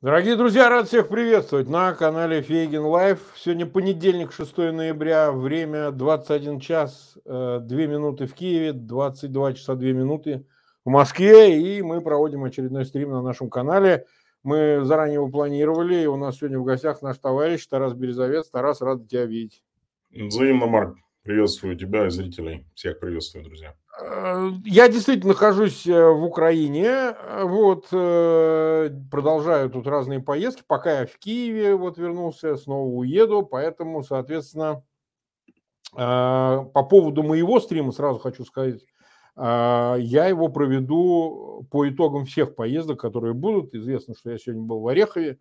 Дорогие друзья, рад всех приветствовать на канале Фейгин Лайв. Сегодня понедельник, 6 ноября, время 21 час 2 э, минуты в Киеве, 22 часа 2 минуты в Москве, и мы проводим очередной стрим на нашем канале. Мы заранее его планировали, и у нас сегодня в гостях наш товарищ Тарас Березовец. Тарас, рад тебя видеть. Взаимно, Марк. Приветствую тебя и зрителей. Всех приветствую, друзья. Э, я действительно нахожусь э, в Украине, э, вот, продолжаю тут разные поездки, пока я в Киеве вот вернулся, снова уеду, поэтому, соответственно, по поводу моего стрима сразу хочу сказать, я его проведу по итогам всех поездок, которые будут. Известно, что я сегодня был в Орехове,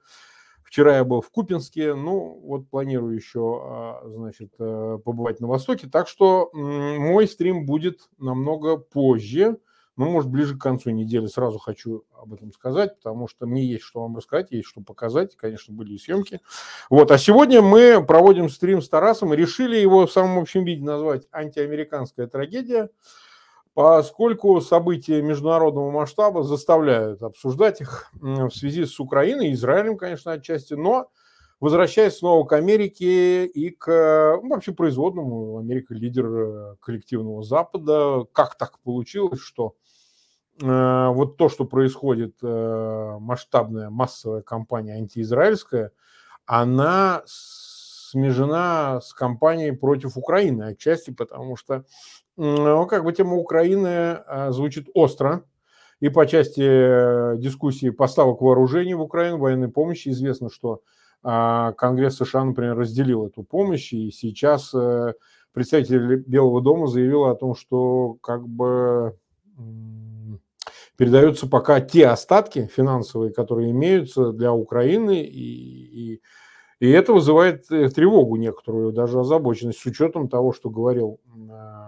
Вчера я был в Купинске, ну вот планирую еще, а, значит, э, побывать на Востоке. Так что мой стрим будет намного позже, ну, может, ближе к концу недели. Сразу хочу об этом сказать, потому что мне есть что вам рассказать, есть что показать. Конечно, были и съемки. Вот, а сегодня мы проводим стрим с Тарасом и решили его в самом общем виде назвать «Антиамериканская трагедия» поскольку события международного масштаба заставляют обсуждать их в связи с Украиной, Израилем, конечно, отчасти, но возвращаясь снова к Америке и к ну, вообще производному, Америка лидер э, коллективного Запада, как так получилось, что э, вот то, что происходит, э, масштабная массовая кампания антиизраильская, она смежена с кампанией против Украины отчасти, потому что ну, как бы тема Украины а, звучит остро. И по части э, дискуссии поставок вооружений в Украину, военной помощи, известно, что а, Конгресс США, например, разделил эту помощь, и сейчас э, представитель Белого дома заявил о том, что как бы передаются пока те остатки финансовые, которые имеются для Украины, и, и, и это вызывает э, тревогу некоторую, даже озабоченность, с учетом того, что говорил а,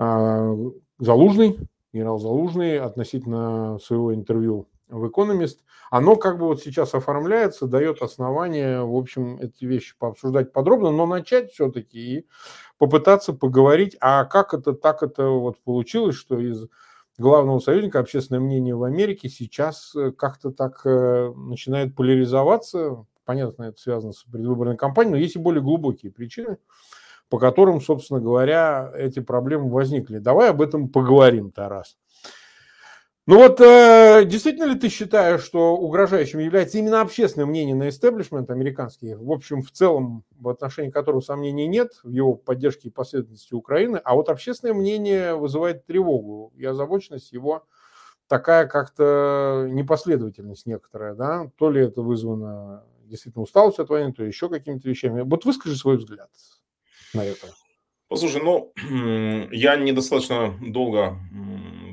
Залужный, генерал Залужный относительно своего интервью в «Экономист», оно как бы вот сейчас оформляется, дает основание, в общем, эти вещи пообсуждать подробно, но начать все-таки и попытаться поговорить, а как это так это вот получилось, что из главного союзника общественное мнение в Америке сейчас э, как-то так э, начинает поляризоваться. Понятно, это связано с предвыборной кампанией, но есть и более глубокие причины по которым, собственно говоря, эти проблемы возникли. Давай об этом поговорим, Тарас. Ну вот, э, действительно ли ты считаешь, что угрожающим является именно общественное мнение на истеблишмент американский, в общем, в целом, в отношении которого сомнений нет, в его поддержке и последовательности Украины, а вот общественное мнение вызывает тревогу и озабоченность его такая как-то непоследовательность некоторая, да, то ли это вызвано действительно усталостью от войны, то еще какими-то вещами. Вот выскажи свой взгляд на это? Послушай, ну, я недостаточно долго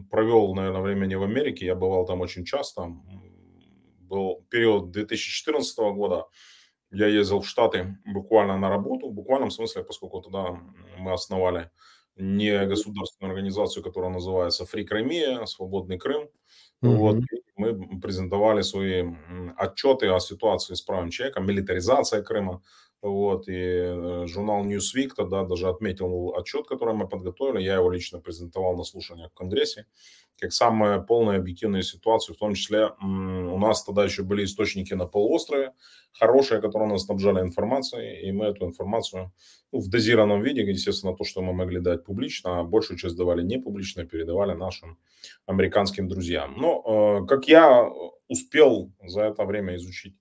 провел, наверное, времени в Америке. Я бывал там очень часто. Был период 2014 года. Я ездил в Штаты буквально на работу, в буквальном смысле, поскольку туда мы основали не государственную организацию, которая называется Free Crimea, Свободный Крым. Mm-hmm. Вот, мы презентовали свои отчеты о ситуации с правом человека, милитаризация Крыма, вот, и э, журнал Newsweek тогда даже отметил отчет, который мы подготовили. Я его лично презентовал на слушаниях в Конгрессе, как самая полная объективная ситуация. В том числе у нас тогда еще были источники на полуострове, хорошие, которые нас снабжали информацией, и мы эту информацию ну, в дозированном виде, естественно, то, что мы могли дать публично, а большую часть давали не публично, передавали нашим американским друзьям. Но, э, как я успел за это время изучить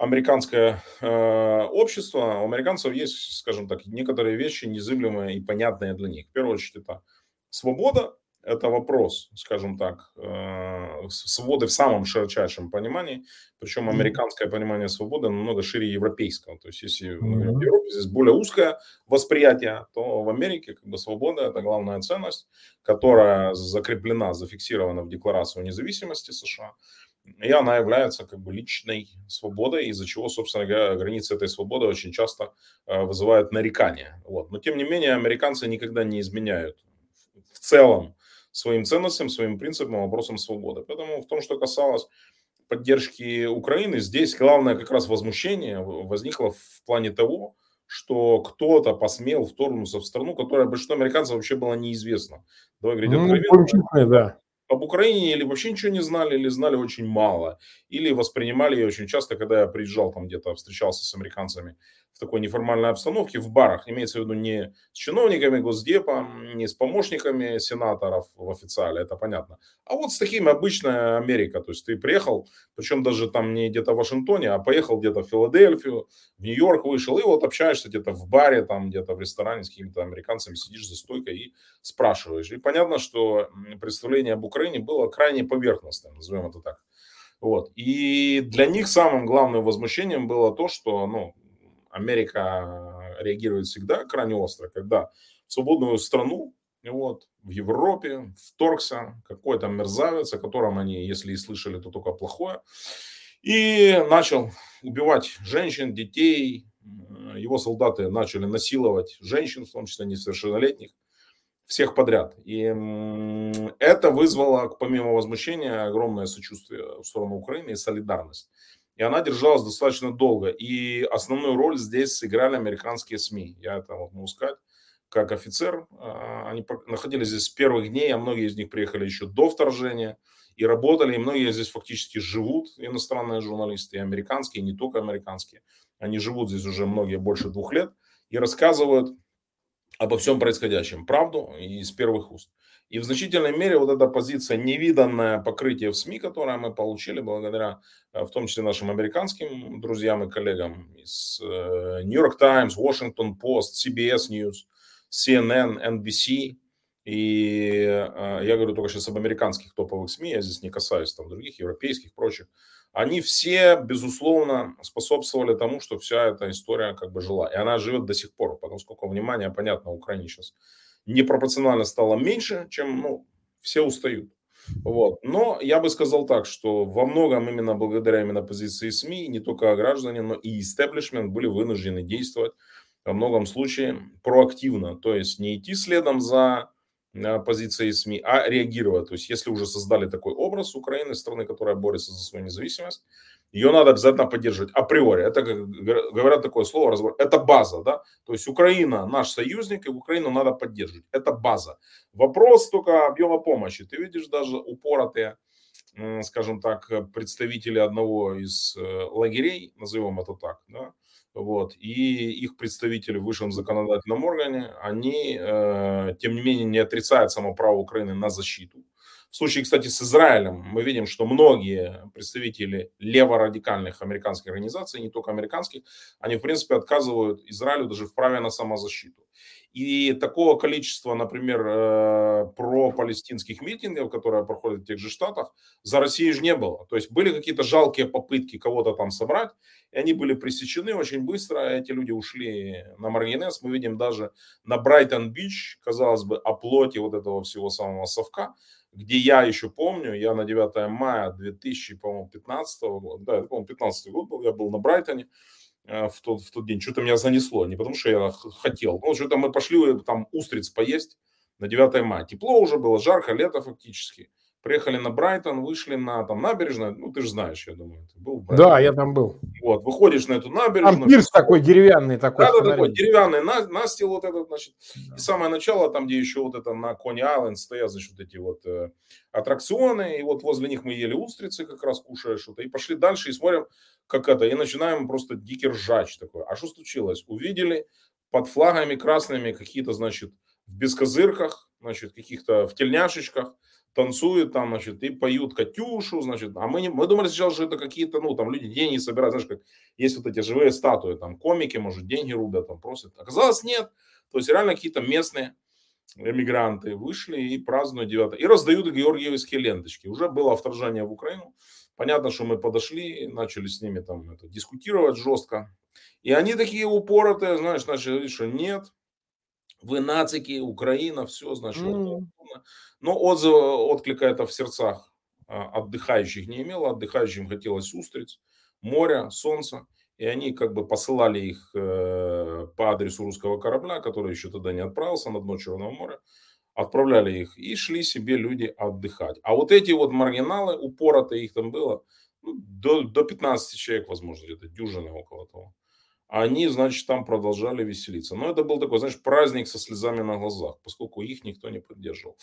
американское э, общество, у американцев есть, скажем так, некоторые вещи незыблемые и понятные для них. В первую очередь это свобода, это вопрос, скажем так, э, свободы в самом широчайшем понимании. Причем американское понимание свободы намного шире европейского. То есть, если в Европе здесь более узкое восприятие, то в Америке как бы свобода – это главная ценность, которая закреплена, зафиксирована в Декларации о независимости США и она является как бы личной свободой, из-за чего, собственно говоря, границы этой свободы очень часто э, вызывают нарекания. Вот. Но, тем не менее, американцы никогда не изменяют в целом своим ценностям, своим принципам, вопросам свободы. Поэтому в том, что касалось поддержки Украины, здесь главное как раз возмущение возникло в плане того, что кто-то посмел вторгнуться в страну, которая большинству американцев вообще была неизвестна. Давай говорить ну, откровенно. Да. Об Украине или вообще ничего не знали, или знали очень мало, или воспринимали ее очень часто, когда я приезжал там где-то, встречался с американцами в такой неформальной обстановке, в барах, имеется в виду не с чиновниками Госдепа, не с помощниками сенаторов в официале, это понятно, а вот с такими обычная Америка, то есть ты приехал, причем даже там не где-то в Вашингтоне, а поехал где-то в Филадельфию, в Нью-Йорк вышел, и вот общаешься где-то в баре, там где-то в ресторане с какими-то американцами, сидишь за стойкой и спрашиваешь. И понятно, что представление об Украине было крайне поверхностным, назовем это так. Вот. И для них самым главным возмущением было то, что ну, Америка реагирует всегда крайне остро, когда в свободную страну, вот, в Европе вторгся какой-то мерзавец, о котором они, если и слышали, то только плохое, и начал убивать женщин, детей. Его солдаты начали насиловать женщин, в том числе несовершеннолетних, всех подряд. И это вызвало, помимо возмущения, огромное сочувствие в сторону Украины и солидарность. И она держалась достаточно долго. И основную роль здесь сыграли американские СМИ. Я это вот могу сказать. Как офицер, а, они находились здесь с первых дней, а многие из них приехали еще до вторжения и работали, и многие здесь фактически живут, иностранные журналисты, и американские, и не только американские. Они живут здесь уже многие больше двух лет и рассказывают обо всем происходящем, правду и из первых уст. И в значительной мере вот эта позиция, невиданное покрытие в СМИ, которое мы получили благодаря, э, в том числе нашим американским друзьям и коллегам из э, New York Times, Washington Post, CBS News, CNN, NBC. И э, я говорю только сейчас об американских топовых СМИ, я здесь не касаюсь там других, европейских, прочих. Они все, безусловно, способствовали тому, что вся эта история как бы жила. И она живет до сих пор, потому сколько внимания, понятно, Украине сейчас непропорционально стало меньше, чем ну, все устают. Вот. Но я бы сказал так, что во многом именно благодаря именно позиции СМИ, не только граждане, но и истеблишмент были вынуждены действовать во многом случае проактивно, то есть не идти следом за позицией СМИ, а реагировать. То есть если уже создали такой образ Украины, страны, которая борется за свою независимость, ее надо обязательно поддерживать априори. Это, говорят такое слово, это база, да, то есть Украина наш союзник, и Украину надо поддерживать, это база. Вопрос только объема помощи. Ты видишь даже упоротые, скажем так, представители одного из э, лагерей, назовем это так, да, вот, и их представители в высшем законодательном органе, они, э, тем не менее, не отрицают само право Украины на защиту. В случае, кстати, с Израилем мы видим, что многие представители леворадикальных американских организаций, не только американских, они, в принципе, отказывают Израилю даже в праве на самозащиту. И такого количества, например, э, про-палестинских митингов, которые проходят в тех же штатах, за Россией же не было. То есть были какие-то жалкие попытки кого-то там собрать, и они были пресечены очень быстро. Эти люди ушли на Маргинес. Мы видим даже на Брайтон-Бич, казалось бы, о плоти вот этого всего самого совка где я еще помню, я на 9 мая 2015 года, да, по-моему, 15 год был, я был на Брайтоне э, в тот, в тот день, что-то меня занесло, не потому что я хотел, ну, что-то мы пошли там устриц поесть на 9 мая, тепло уже было, жарко, лето фактически, приехали на Брайтон, вышли на там набережную, ну ты же знаешь, я думаю, ты был Да, я там был. Вот, выходишь на эту набережную. Там пирс такой деревянный такой. Да, да, такой деревянный на, настил вот этот, значит. Да. И самое начало, там, где еще вот это на Кони Айленд стоят, значит, вот эти вот э, аттракционы, и вот возле них мы ели устрицы, как раз кушая что-то, и пошли дальше и смотрим, как это, и начинаем просто дикий ржач такой. А что случилось? Увидели под флагами красными какие-то, значит, в бескозырках, значит, каких-то в тельняшечках, танцуют там, значит, и поют Катюшу, значит, а мы, не, мы думали сначала, что это какие-то, ну, там люди деньги собирают, знаешь, как есть вот эти живые статуи, там комики, может, деньги рубят, там просят. Оказалось, нет. То есть реально какие-то местные эмигранты вышли и празднуют 9 и раздают георгиевские ленточки. Уже было вторжение в Украину. Понятно, что мы подошли, начали с ними там это, дискутировать жестко. И они такие упоротые, знаешь, начали говорить, что нет, вы нацики, Украина, все, значит. Mm. Но отзыва, отклика это в сердцах а, отдыхающих не имело. Отдыхающим хотелось устриц, моря, солнца. И они как бы посылали их э, по адресу русского корабля, который еще тогда не отправился на дно Черного моря. Отправляли их и шли себе люди отдыхать. А вот эти вот маргиналы, упоротые их там было, ну, до, до 15 человек, возможно, где-то дюжина около того они, значит, там продолжали веселиться. Но это был такой, знаешь, праздник со слезами на глазах, поскольку их никто не поддерживал.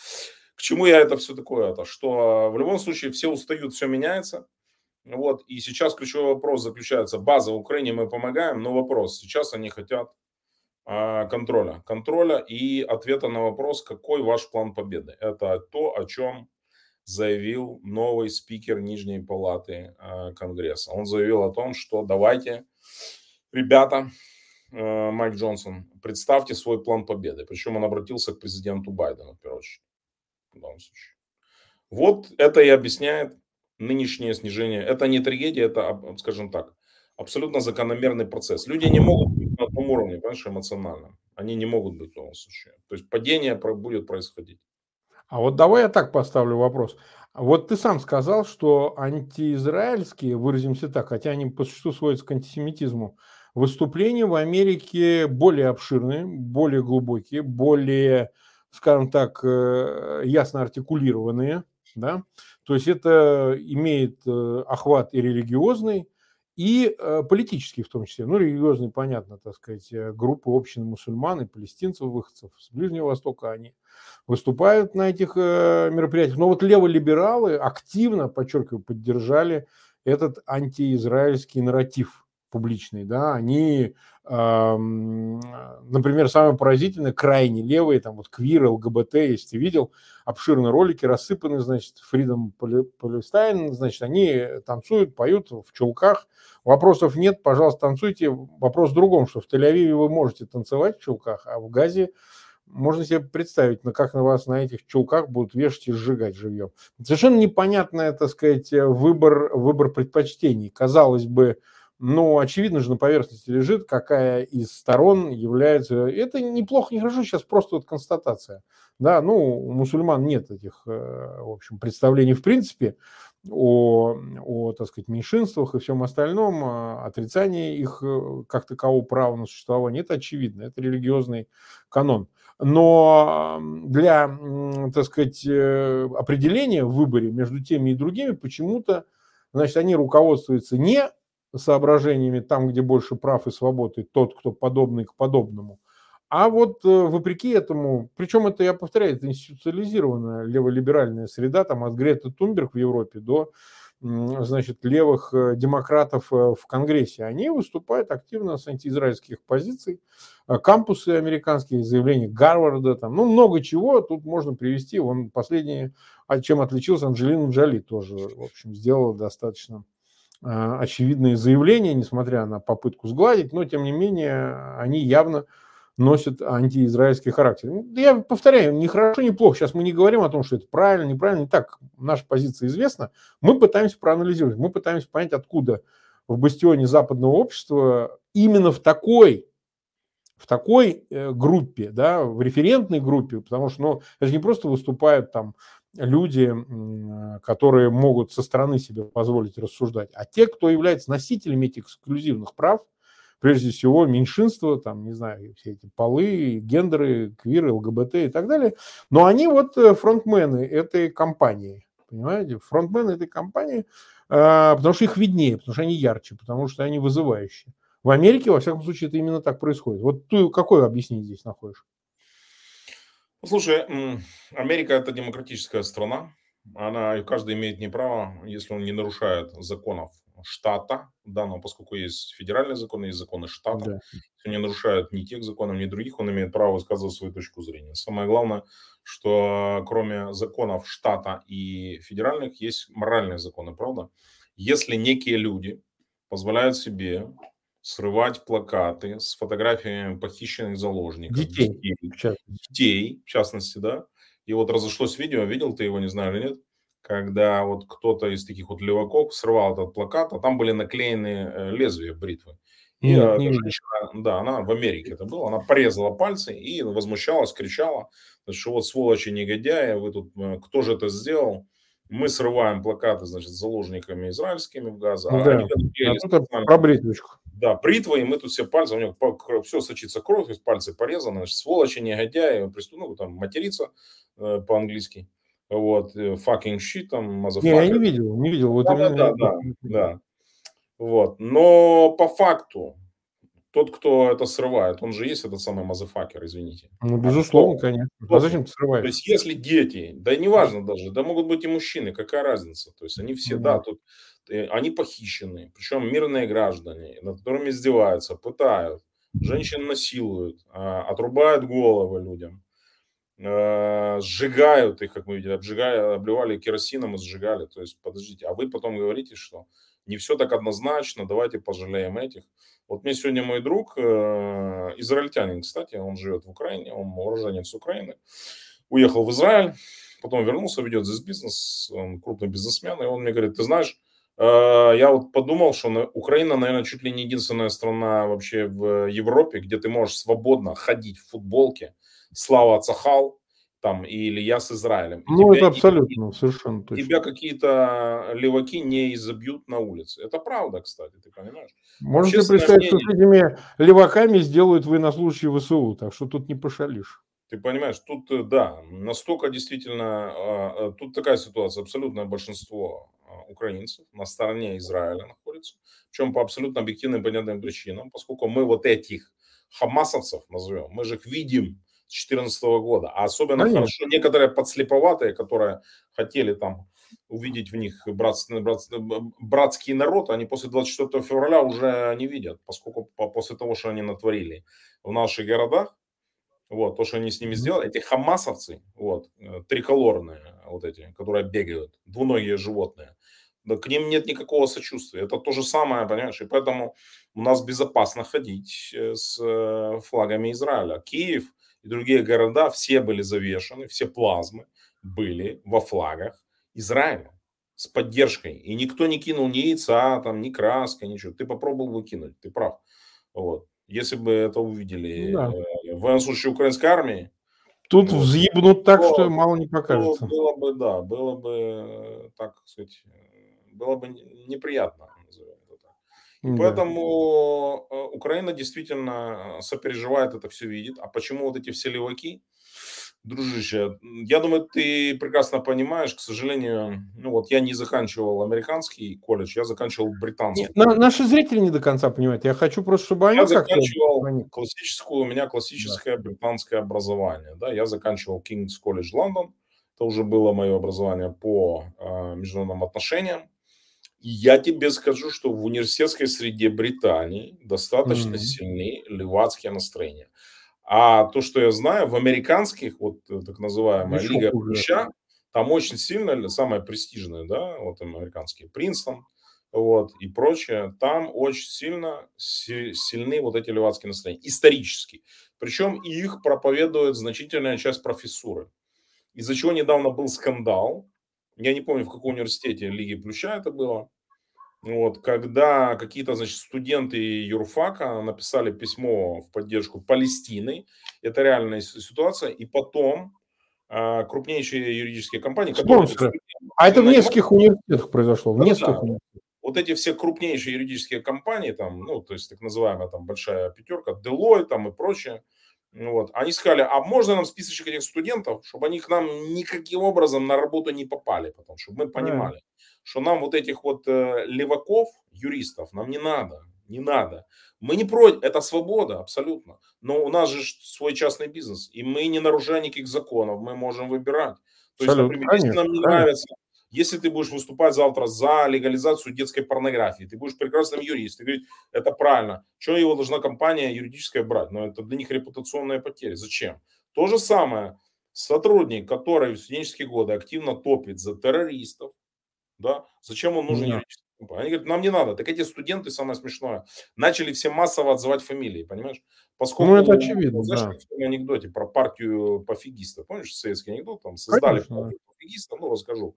К чему я это все такое? Это, что в любом случае все устают, все меняется. Вот, и сейчас ключевой вопрос заключается, база в Украине мы помогаем, но вопрос, сейчас они хотят а, контроля. Контроля и ответа на вопрос, какой ваш план победы. Это то, о чем заявил новый спикер Нижней Палаты а, Конгресса. Он заявил о том, что давайте, ребята, а, Майк Джонсон, представьте свой план победы. Причем он обратился к президенту Байдену, в первую очередь. В данном случае. Вот это и объясняет нынешнее снижение. Это не трагедия, это, скажем так, абсолютно закономерный процесс. Люди не могут быть на том уровне, понимаешь, эмоциональном. Они не могут быть в том случае. То есть падение будет происходить. А вот давай я так поставлю вопрос. Вот ты сам сказал, что антиизраильские, выразимся так, хотя они по существу сводятся к антисемитизму, выступления в Америке более обширные, более глубокие, более, скажем так, э, ясно артикулированные. Да? То есть это имеет э, охват и религиозный, и э, политический в том числе. Ну, религиозный, понятно, так сказать, группы общин мусульман и палестинцев, выходцев с Ближнего Востока, они выступают на этих мероприятиях. Но вот леволибералы активно, подчеркиваю, поддержали этот антиизраильский нарратив публичный, да, они, например, самое поразительное, крайне левые, там вот квир, ЛГБТ, если ты видел, обширные ролики рассыпаны, значит, Freedom Palestine, значит, они танцуют, поют в чулках, вопросов нет, пожалуйста, танцуйте. Вопрос в другом, что в Тель-Авиве вы можете танцевать в чулках, а в Газе можно себе представить, на как на вас на этих чулках будут вешать и сжигать живьем. Совершенно непонятный, так сказать, выбор, выбор предпочтений. Казалось бы, но очевидно же на поверхности лежит, какая из сторон является... Это неплохо, не хорошо, сейчас просто вот констатация. Да, ну, у мусульман нет этих, э, в общем, представлений в принципе о, о, так сказать, меньшинствах и всем остальном, а отрицание их э, как такового права на существование, это очевидно, это религиозный канон. Но для, так сказать, э, определения в выборе между теми и другими почему-то, значит, они руководствуются не соображениями там, где больше прав и свободы, тот, кто подобный к подобному. А вот э, вопреки этому, причем это, я повторяю, это институциализированная леволиберальная среда, там от Греты Тунберг в Европе до значит, левых э, демократов э, в Конгрессе. Они выступают активно с антиизраильских позиций. Кампусы американские, заявления Гарварда, там, ну, много чего тут можно привести. Он последний, чем отличился Анджелина Джоли, тоже, в общем, сделала достаточно а, очевидные заявления, несмотря на попытку сгладить, но тем не менее они явно носят антиизраильский характер. Ну, я повторяю, ни хорошо, ни плохо. Сейчас мы не говорим о том, что это правильно, неправильно. Не так, наша позиция известна. Мы пытаемся проанализировать, мы пытаемся понять, откуда в бастионе западного общества именно в такой в такой э, группе, да, в референтной группе, потому что, ну, это же не просто выступают там люди, которые могут со стороны себе позволить рассуждать, а те, кто является носителями этих эксклюзивных прав, прежде всего меньшинства, там, не знаю, все эти полы, гендеры, квиры, ЛГБТ и так далее, но они вот э, фронтмены этой компании, понимаете, фронтмены этой компании, а, потому что их виднее, потому что они ярче, потому что они вызывающие. В Америке, во всяком случае, это именно так происходит. Вот ты какое объяснение здесь находишь? Слушай, Америка это демократическая страна. Она, каждый имеет не право, если он не нарушает законов штата данного, поскольку есть федеральные законы, есть законы штата. Да. Если он не нарушает ни тех законов, ни других, он имеет право высказывать свою точку зрения. Самое главное, что кроме законов штата и федеральных, есть моральные законы, правда? Если некие люди позволяют себе срывать плакаты с фотографиями похищенных заложников. Детей. Детей, детей, в частности, да. И вот разошлось видео, видел ты его, не знаю или нет, когда вот кто-то из таких вот леваков срывал этот плакат, а там были наклеены э, лезвия бритвы. И нет, э, не женщина, да, она в Америке это было, она порезала пальцы и возмущалась, кричала, что вот сволочи негодяи, вы тут, э, кто же это сделал? Мы срываем плакаты, значит, с заложниками израильскими в Газе. А да, они а про бритвочку. Да, бритва, и мы тут все пальцы, у него все сочится кровь, из пальцы порезаны, значит, сволочи, негодяи, преступник, ну, там, материться э, по-английски. Вот, э, fucking shit, там, motherfucker. Не, я не видел, не видел. Вот да, да, да, да, да. Вот, но по факту, тот, кто это срывает, он же есть этот самый мазафакер, извините. Ну, а безусловно, а конечно. Кто? А зачем ты срываешь? То есть, если дети, да неважно даже, да могут быть и мужчины, какая разница? То есть, они все, mm-hmm. да, тут, они похищены, причем мирные граждане, над которыми издеваются, пытают, женщин насилуют, а, отрубают головы людям, э, сжигают их, как мы видели, обжигали, обливали керосином и сжигали. То есть, подождите, а вы потом говорите, что не все так однозначно, давайте пожалеем этих. Вот мне сегодня мой друг, э, израильтянин, кстати, он живет в Украине, он уроженец Украины, уехал в Израиль, потом вернулся, ведет здесь бизнес, он крупный бизнесмен, и он мне говорит, ты знаешь, э, я вот подумал, что Украина, наверное, чуть ли не единственная страна вообще в Европе, где ты можешь свободно ходить в футболке, Слава Цахал, там, или я с Израилем. Ну, это абсолютно, и, совершенно точно. Тебя какие-то леваки не изобьют на улице. Это правда, кстати, ты понимаешь? Можете представить, мнение... что с этими леваками сделают военнослужащие ВСУ, так что тут не пошалишь. Ты понимаешь, тут, э, да, настолько действительно, а, а, тут такая ситуация, абсолютное большинство украинцев на стороне Израиля находится, причем по абсолютно объективным понятным причинам, поскольку мы вот этих хамасовцев назовем, мы же их видим, 2014 года. А особенно Конечно. хорошо некоторые подслеповатые, которые хотели там увидеть в них братский, братский, братский народ, они после 24 февраля уже не видят, поскольку после того, что они натворили в наших городах, вот, то, что они с ними сделали, эти хамасовцы, вот, э, триколорные, вот эти, которые бегают, двуногие животные, да, к ним нет никакого сочувствия. Это то же самое, понимаешь? И поэтому у нас безопасно ходить э, с э, флагами Израиля. Киев и другие города, все были завешены, все плазмы были во флагах Израиля с поддержкой. И никто не кинул ни яйца, там, ни краска, ничего. Ты попробовал выкинуть, ты прав. Вот. Если бы это увидели ну, да. э, военнослужащие украинской армии, Тут вот, взъебнут так, то, что мало не покажется. Было бы, да, было бы, э, так сказать, э, было бы неприятно. Да. поэтому Украина действительно сопереживает это все, видит. А почему вот эти все леваки? Дружище, я думаю, ты прекрасно понимаешь, к сожалению, ну вот я не заканчивал американский колледж, я заканчивал британский. Нет, на, наши зрители не до конца понимают. Я хочу просто, чтобы они... Я заканчивал классическую, у меня классическое да. британское образование. Да, я заканчивал King's College London. Это уже было мое образование по э, международным отношениям. Я тебе скажу, что в университетской среде Британии достаточно mm-hmm. сильны левацкие настроения. А то, что я знаю, в американских, вот э, так называемая Еще Лига Плюща, там очень сильно, самая престижная, да, вот американские, Принстон, вот, и прочее, там очень сильно сильны вот эти левацкие настроения, исторически. Причем их проповедует значительная часть профессуры. Из-за чего недавно был скандал, я не помню, в каком университете Лиги Плюща это было, вот, когда какие-то, значит, студенты юрфака написали письмо в поддержку Палестины, это реальная ситуация, и потом а, крупнейшие юридические компании, которые... Студенты, а это в нескольких университетах произошло, в нескольких да, университетах. Вот эти все крупнейшие юридические компании, там, ну, то есть так называемая там большая пятерка, Deloitte там и прочее, вот. Они сказали, а можно нам списочек этих студентов, чтобы они к нам никаким образом на работу не попали, потом, чтобы мы понимали, что нам вот этих вот э, леваков, юристов, нам не надо, не надо. Мы не против, это свобода абсолютно, но у нас же свой частный бизнес, и мы не нарушаем никаких законов, мы можем выбирать. То есть, например, если нам не нравится если ты будешь выступать завтра за легализацию детской порнографии, ты будешь прекрасным юристом, ты говоришь, это правильно, что его должна компания юридическая брать? Но это для них репутационная потеря. Зачем? То же самое, сотрудник, который в студенческие годы активно топит за террористов, да, зачем он нужен юридический? Они говорят, нам не надо. Так эти студенты, самое смешное, начали все массово отзывать фамилии, понимаешь? Поскольку, ну, это очевидно, знаешь, да. в анекдоте про партию пофигистов, помнишь, советский анекдот, там создали Конечно, партию да. пофигистов, ну, расскажу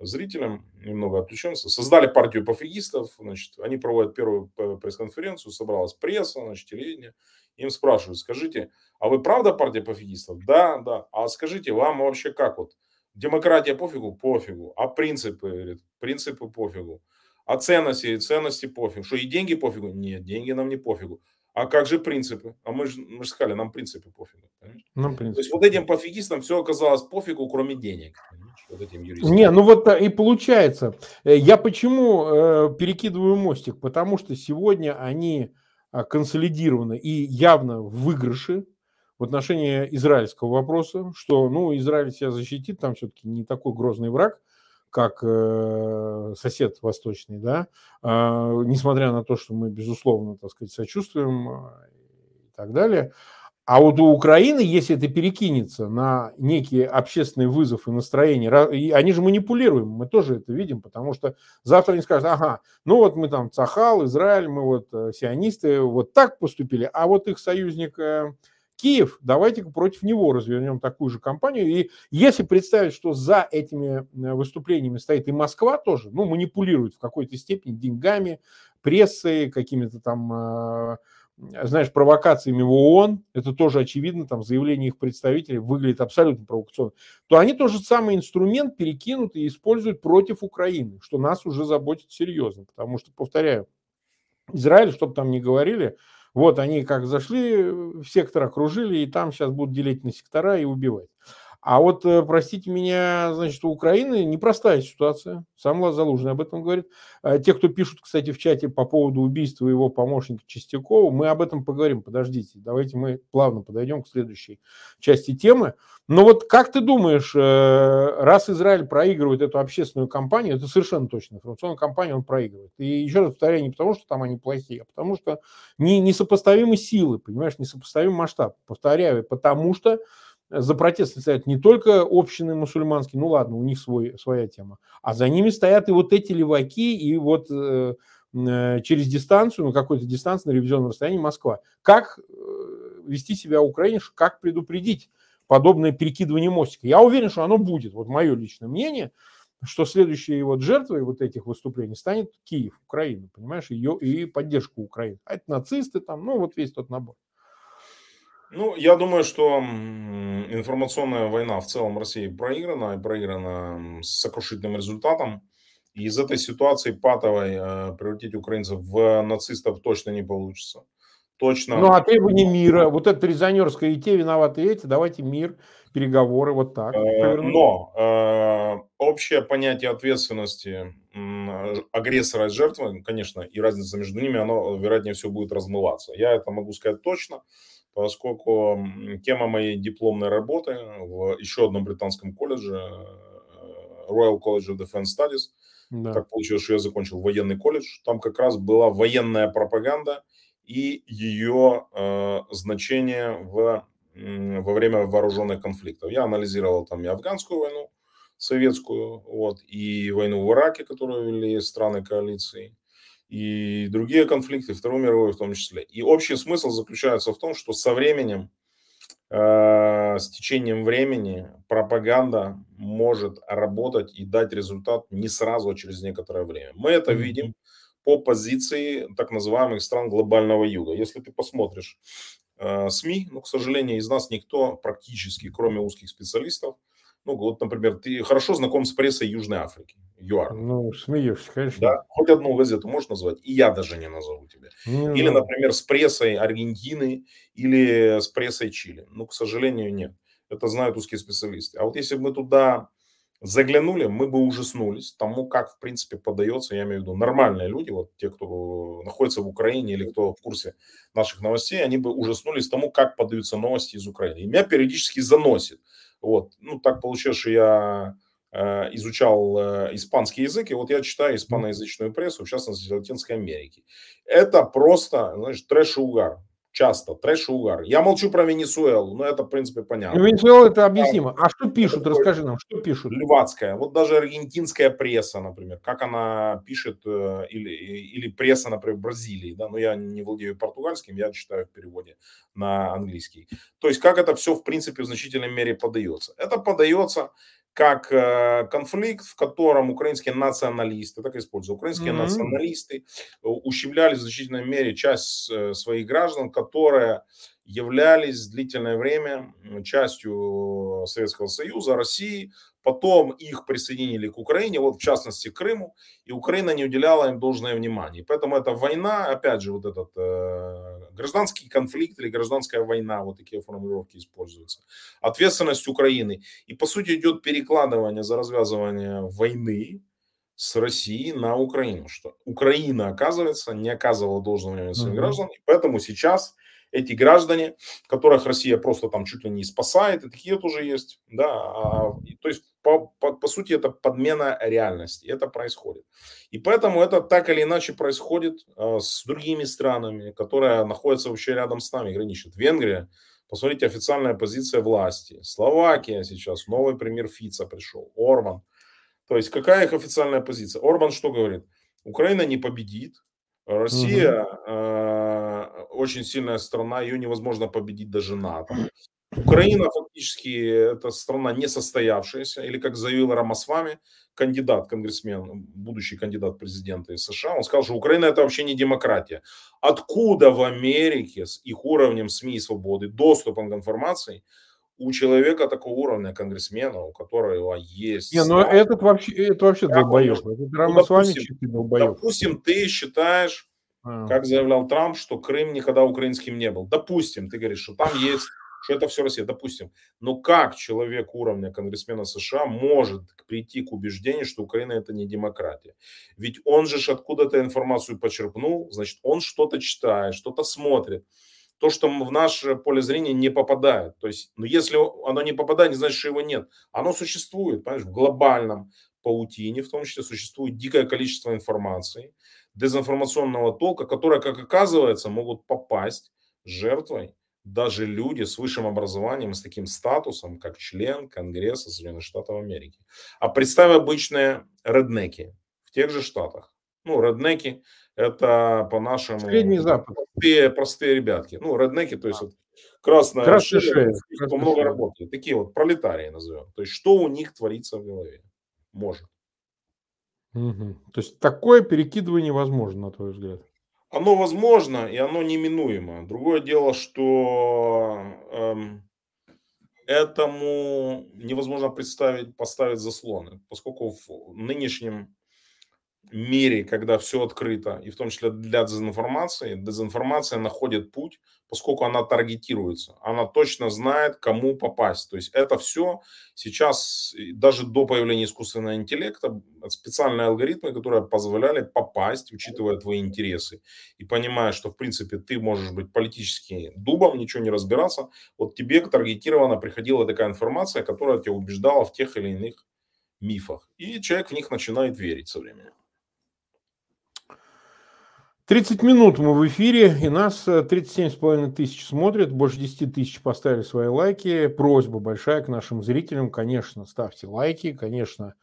зрителям, немного отвлечемся. Создали партию пофигистов, значит, они проводят первую пресс-конференцию, собралась пресса, значит, телевидение. Им спрашивают, скажите, а вы правда партия пофигистов? Да, да. А скажите, вам вообще как вот? Демократия пофигу? Пофигу. А принципы? Говорит, принципы пофигу. А ценности? Ценности пофигу. Что и деньги пофигу? Нет, деньги нам не пофигу. А как же принципы? А мы же, мы же сказали, нам принципы пофигу. Нам принципы. То есть вот этим пофигистам все оказалось пофигу, кроме денег. Вот этим юристам. Не, ну вот и получается. Э, я почему э, перекидываю мостик? Потому что сегодня они консолидирована и явно в выигрыше в отношении израильского вопроса, что, ну, Израиль себя защитит, там все-таки не такой грозный враг, как э, сосед восточный, да, э, несмотря на то, что мы, безусловно, так сказать, сочувствуем э, и так далее. А вот у Украины, если это перекинется на некий общественный вызов и настроение, они же манипулируем, мы тоже это видим, потому что завтра они скажут, ага, ну вот мы там Цахал, Израиль, мы вот э, сионисты вот так поступили, а вот их союзник э, Киев, давайте против него развернем такую же кампанию. И если представить, что за этими э, выступлениями стоит и Москва тоже, ну, манипулирует в какой-то степени деньгами, прессой, какими-то там, э, знаешь, провокациями в ООН, это тоже очевидно, там заявление их представителей выглядит абсолютно провокационно, то они тот же самый инструмент перекинут и используют против Украины, что нас уже заботит серьезно, потому что, повторяю, Израиль, чтобы там не говорили, вот они как зашли в сектор, окружили, и там сейчас будут делить на сектора и убивать. А вот, э, простите меня, значит, у Украины непростая ситуация. Сам Залужный об этом говорит. А те, кто пишут, кстати, в чате по поводу убийства его помощника Чистякова, мы об этом поговорим. Подождите, давайте мы плавно подойдем к следующей части темы. Но вот как ты думаешь, э, раз Израиль проигрывает эту общественную кампанию, это совершенно точно, информационную кампанию он проигрывает. И еще раз повторяю, не потому, что там они плохие, а потому что не, несопоставимы силы, понимаешь, несопоставимый масштаб. Повторяю, потому что за протесты стоят не только общины мусульманские, ну ладно, у них свой, своя тема, а за ними стоят и вот эти леваки, и вот э, э, через дистанцию, на какой-то дистанции, на ревизионном расстоянии Москва. Как э, вести себя Украине, как предупредить подобное перекидывание мостика? Я уверен, что оно будет. Вот мое личное мнение, что следующей вот жертвой вот этих выступлений станет Киев, Украина, понимаешь, ее и поддержка Украины. А это нацисты там, ну вот весь тот набор. Ну, я думаю, что информационная война в целом России проиграна, и проиграна с сокрушительным результатом. И из этой ситуации патовой э, превратить украинцев в нацистов точно не получится. Точно. Ну, а требования мира, вот это резонерская и те виноваты эти, давайте мир, переговоры, вот так. Э, но э, общее понятие ответственности агрессора и жертвы, конечно, и разница между ними, оно, вероятнее всего, будет размываться. Я это могу сказать точно поскольку тема моей дипломной работы в еще одном британском колледже, э, Royal College of Defense Studies, да. так получилось, что я закончил военный колледж, там как раз была военная пропаганда и ее э, значение в, во время вооруженных конфликтов. Я анализировал там и афганскую войну, советскую, вот, и войну в Ираке, которую вели страны коалиции, и другие конфликты, Вторую мировую в том числе. И общий смысл заключается в том, что со временем, э, с течением времени пропаганда может работать и дать результат не сразу, а через некоторое время. Мы это видим по позиции так называемых стран глобального юга. Если ты посмотришь э, СМИ, ну, к сожалению, из нас никто практически, кроме узких специалистов, ну, вот, например, ты хорошо знаком с прессой Южной Африки, ЮАР. Ну, смеешься, конечно. Да, хоть одну газету можешь назвать, и я даже не назову тебе. Не или, знаю. например, с прессой Аргентины, или с прессой Чили. Ну, к сожалению, нет. Это знают узкие специалисты. А вот если бы мы туда заглянули, мы бы ужаснулись тому, как, в принципе, подается, я имею в виду, нормальные люди, вот те, кто находится в Украине или кто в курсе наших новостей, они бы ужаснулись тому, как подаются новости из Украины. И меня периодически заносит. Вот. Ну, так получилось, что я изучал э, испанский язык, и вот я читаю испаноязычную прессу, в частности, Латинской Америки. Это просто, знаешь, трэш и угар часто, трэш и угар. Я молчу про Венесуэлу, но это, в принципе, понятно. Ну, Венесуэла это объяснимо. А что пишут? Расскажи нам, что пишут? Левацкая. Вот даже аргентинская пресса, например, как она пишет, э, или, или пресса, например, Бразилии, да, но я не владею португальским, я читаю в переводе на английский. То есть, как это все, в принципе, в значительной мере подается. Это подается как э, конфликт, в котором украинские националисты, так использую, украинские mm-hmm. националисты э, ущемляли в значительной мере часть э, своих граждан, которые являлись длительное время частью Советского Союза, России, потом их присоединили к Украине, вот в частности к Крыму, и Украина не уделяла им должное внимание. поэтому эта война, опять же, вот этот гражданский конфликт или гражданская война, вот такие формулировки используются, ответственность Украины. И по сути идет перекладывание за развязывание войны с России на Украину, что Украина, оказывается, не оказывала должного внимания своим uh-huh. гражданам, и поэтому сейчас эти граждане, которых Россия просто там чуть ли не спасает, и такие тоже есть, да, а, то есть по, по, по сути это подмена реальности, это происходит. И поэтому это так или иначе происходит а, с другими странами, которые находятся вообще рядом с нами, граничат. Венгрия, посмотрите, официальная позиция власти. Словакия сейчас, новый премьер Фица пришел, Орбан. То есть какая их официальная позиция? Орбан что говорит? Украина не победит, Россия угу. э, очень сильная страна, ее невозможно победить даже НАТО. Украина фактически это страна не состоявшаяся, или как заявил Рамасвами, кандидат, конгрессмен, будущий кандидат президента из США, он сказал, что Украина это вообще не демократия. Откуда в Америке с их уровнем СМИ и свободы, доступом к информации, у человека такого уровня конгрессмена, у которого есть... Не, ну этот вообще, это вообще долбоеб. Этот ну, допустим, долбоеб. Допустим, ты считаешь. Как заявлял Трамп, что Крым никогда украинским не был. Допустим, ты говоришь, что там есть, что это все Россия. Допустим. Но как человек уровня конгрессмена США может прийти к убеждению, что Украина это не демократия? Ведь он же откуда-то информацию почерпнул, значит, он что-то читает, что-то смотрит то, что в наше поле зрения не попадает. То есть, ну, если оно не попадает, не значит, что его нет. Оно существует, понимаешь, в глобальном паутине, в том числе существует дикое количество информации, дезинформационного толка, которое, как оказывается, могут попасть жертвой даже люди с высшим образованием, с таким статусом, как член Конгресса Соединенных Штатов Америки. А представь обычные реднеки в тех же штатах. Ну, реднеки это по-нашему... Средний Запад. Простые, простые ребятки. Ну, реднеки, то есть вот красная, красная шея, шея много работают. Такие вот пролетарии назовем. То есть что у них творится в голове? Может. Угу. То есть такое перекидывание возможно, на твой взгляд? Оно возможно и оно неминуемо. Другое дело, что эм, этому невозможно представить, поставить заслоны, поскольку в нынешнем мире, когда все открыто, и в том числе для дезинформации, дезинформация находит путь, поскольку она таргетируется. Она точно знает, кому попасть. То есть это все сейчас, даже до появления искусственного интеллекта, специальные алгоритмы, которые позволяли попасть, учитывая твои интересы. И понимая, что, в принципе, ты можешь быть политически дубом, ничего не разбираться, вот тебе таргетированно приходила такая информация, которая тебя убеждала в тех или иных мифах. И человек в них начинает верить со временем. 30 минут мы в эфире, и нас 37,5 э, тысяч смотрят, больше 10 тысяч поставили свои лайки. Просьба большая к нашим зрителям, конечно, ставьте лайки, конечно,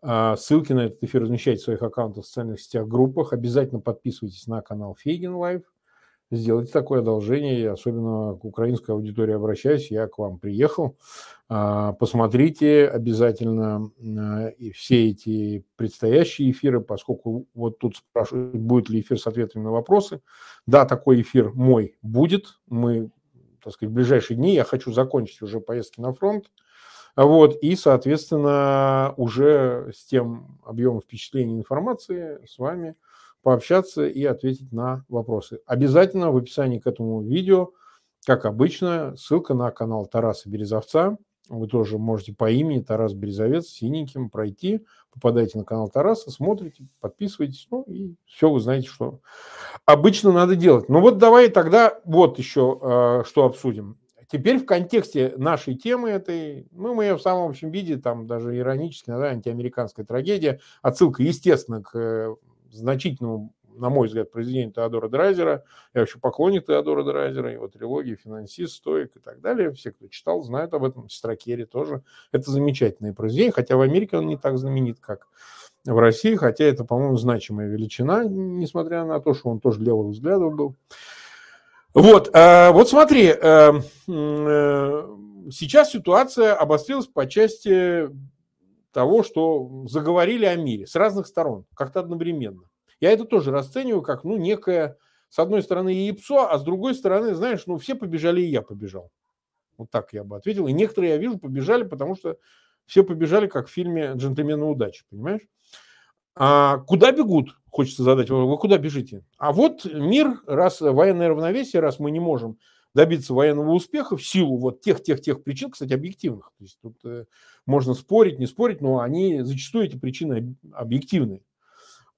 а, ссылки на этот эфир размещайте в своих аккаунтах в социальных сетях, группах. Обязательно подписывайтесь на канал Фейгин Live сделайте такое одолжение, я особенно к украинской аудитории обращаюсь, я к вам приехал, а, посмотрите обязательно а, все эти предстоящие эфиры, поскольку вот тут спрашивают, будет ли эфир с ответами на вопросы. Да, такой эфир мой будет, мы, так сказать, в ближайшие дни, я хочу закончить уже поездки на фронт, вот, и, соответственно, уже с тем объемом впечатлений информации с вами – пообщаться и ответить на вопросы. Обязательно в описании к этому видео, как обычно, ссылка на канал Тараса Березовца. Вы тоже можете по имени Тарас Березовец синеньким пройти, попадаете на канал Тараса, смотрите, подписывайтесь, ну и все, вы знаете, что обычно надо делать. Ну вот давай тогда вот еще э, что обсудим. Теперь в контексте нашей темы этой, ну, мы ее в самом общем виде, там даже иронически, да, антиамериканская трагедия, отсылка, естественно, к значительному, на мой взгляд, произведению Теодора Драйзера. Я вообще поклонник Теодора Драйзера, его трилогии «Финансист», «Стоик» и так далее. Все, кто читал, знают об этом. «Сестра Керри» тоже. Это замечательное произведение, хотя в Америке он не так знаменит, как в России, хотя это, по-моему, значимая величина, несмотря на то, что он тоже левых взглядов был. Вот, э, вот смотри, э, э, сейчас ситуация обострилась по части того, что заговорили о мире с разных сторон, как-то одновременно. Я это тоже расцениваю как, ну, некое, с одной стороны, яйцо, а с другой стороны, знаешь, ну, все побежали, и я побежал. Вот так я бы ответил. И некоторые, я вижу, побежали, потому что все побежали, как в фильме «Джентльмены удачи», понимаешь? А куда бегут? Хочется задать. Вы куда бежите? А вот мир, раз военное равновесие, раз мы не можем добиться военного успеха в силу вот тех-тех-тех причин, кстати, объективных. То есть тут э, можно спорить, не спорить, но они зачастую эти причины объективные.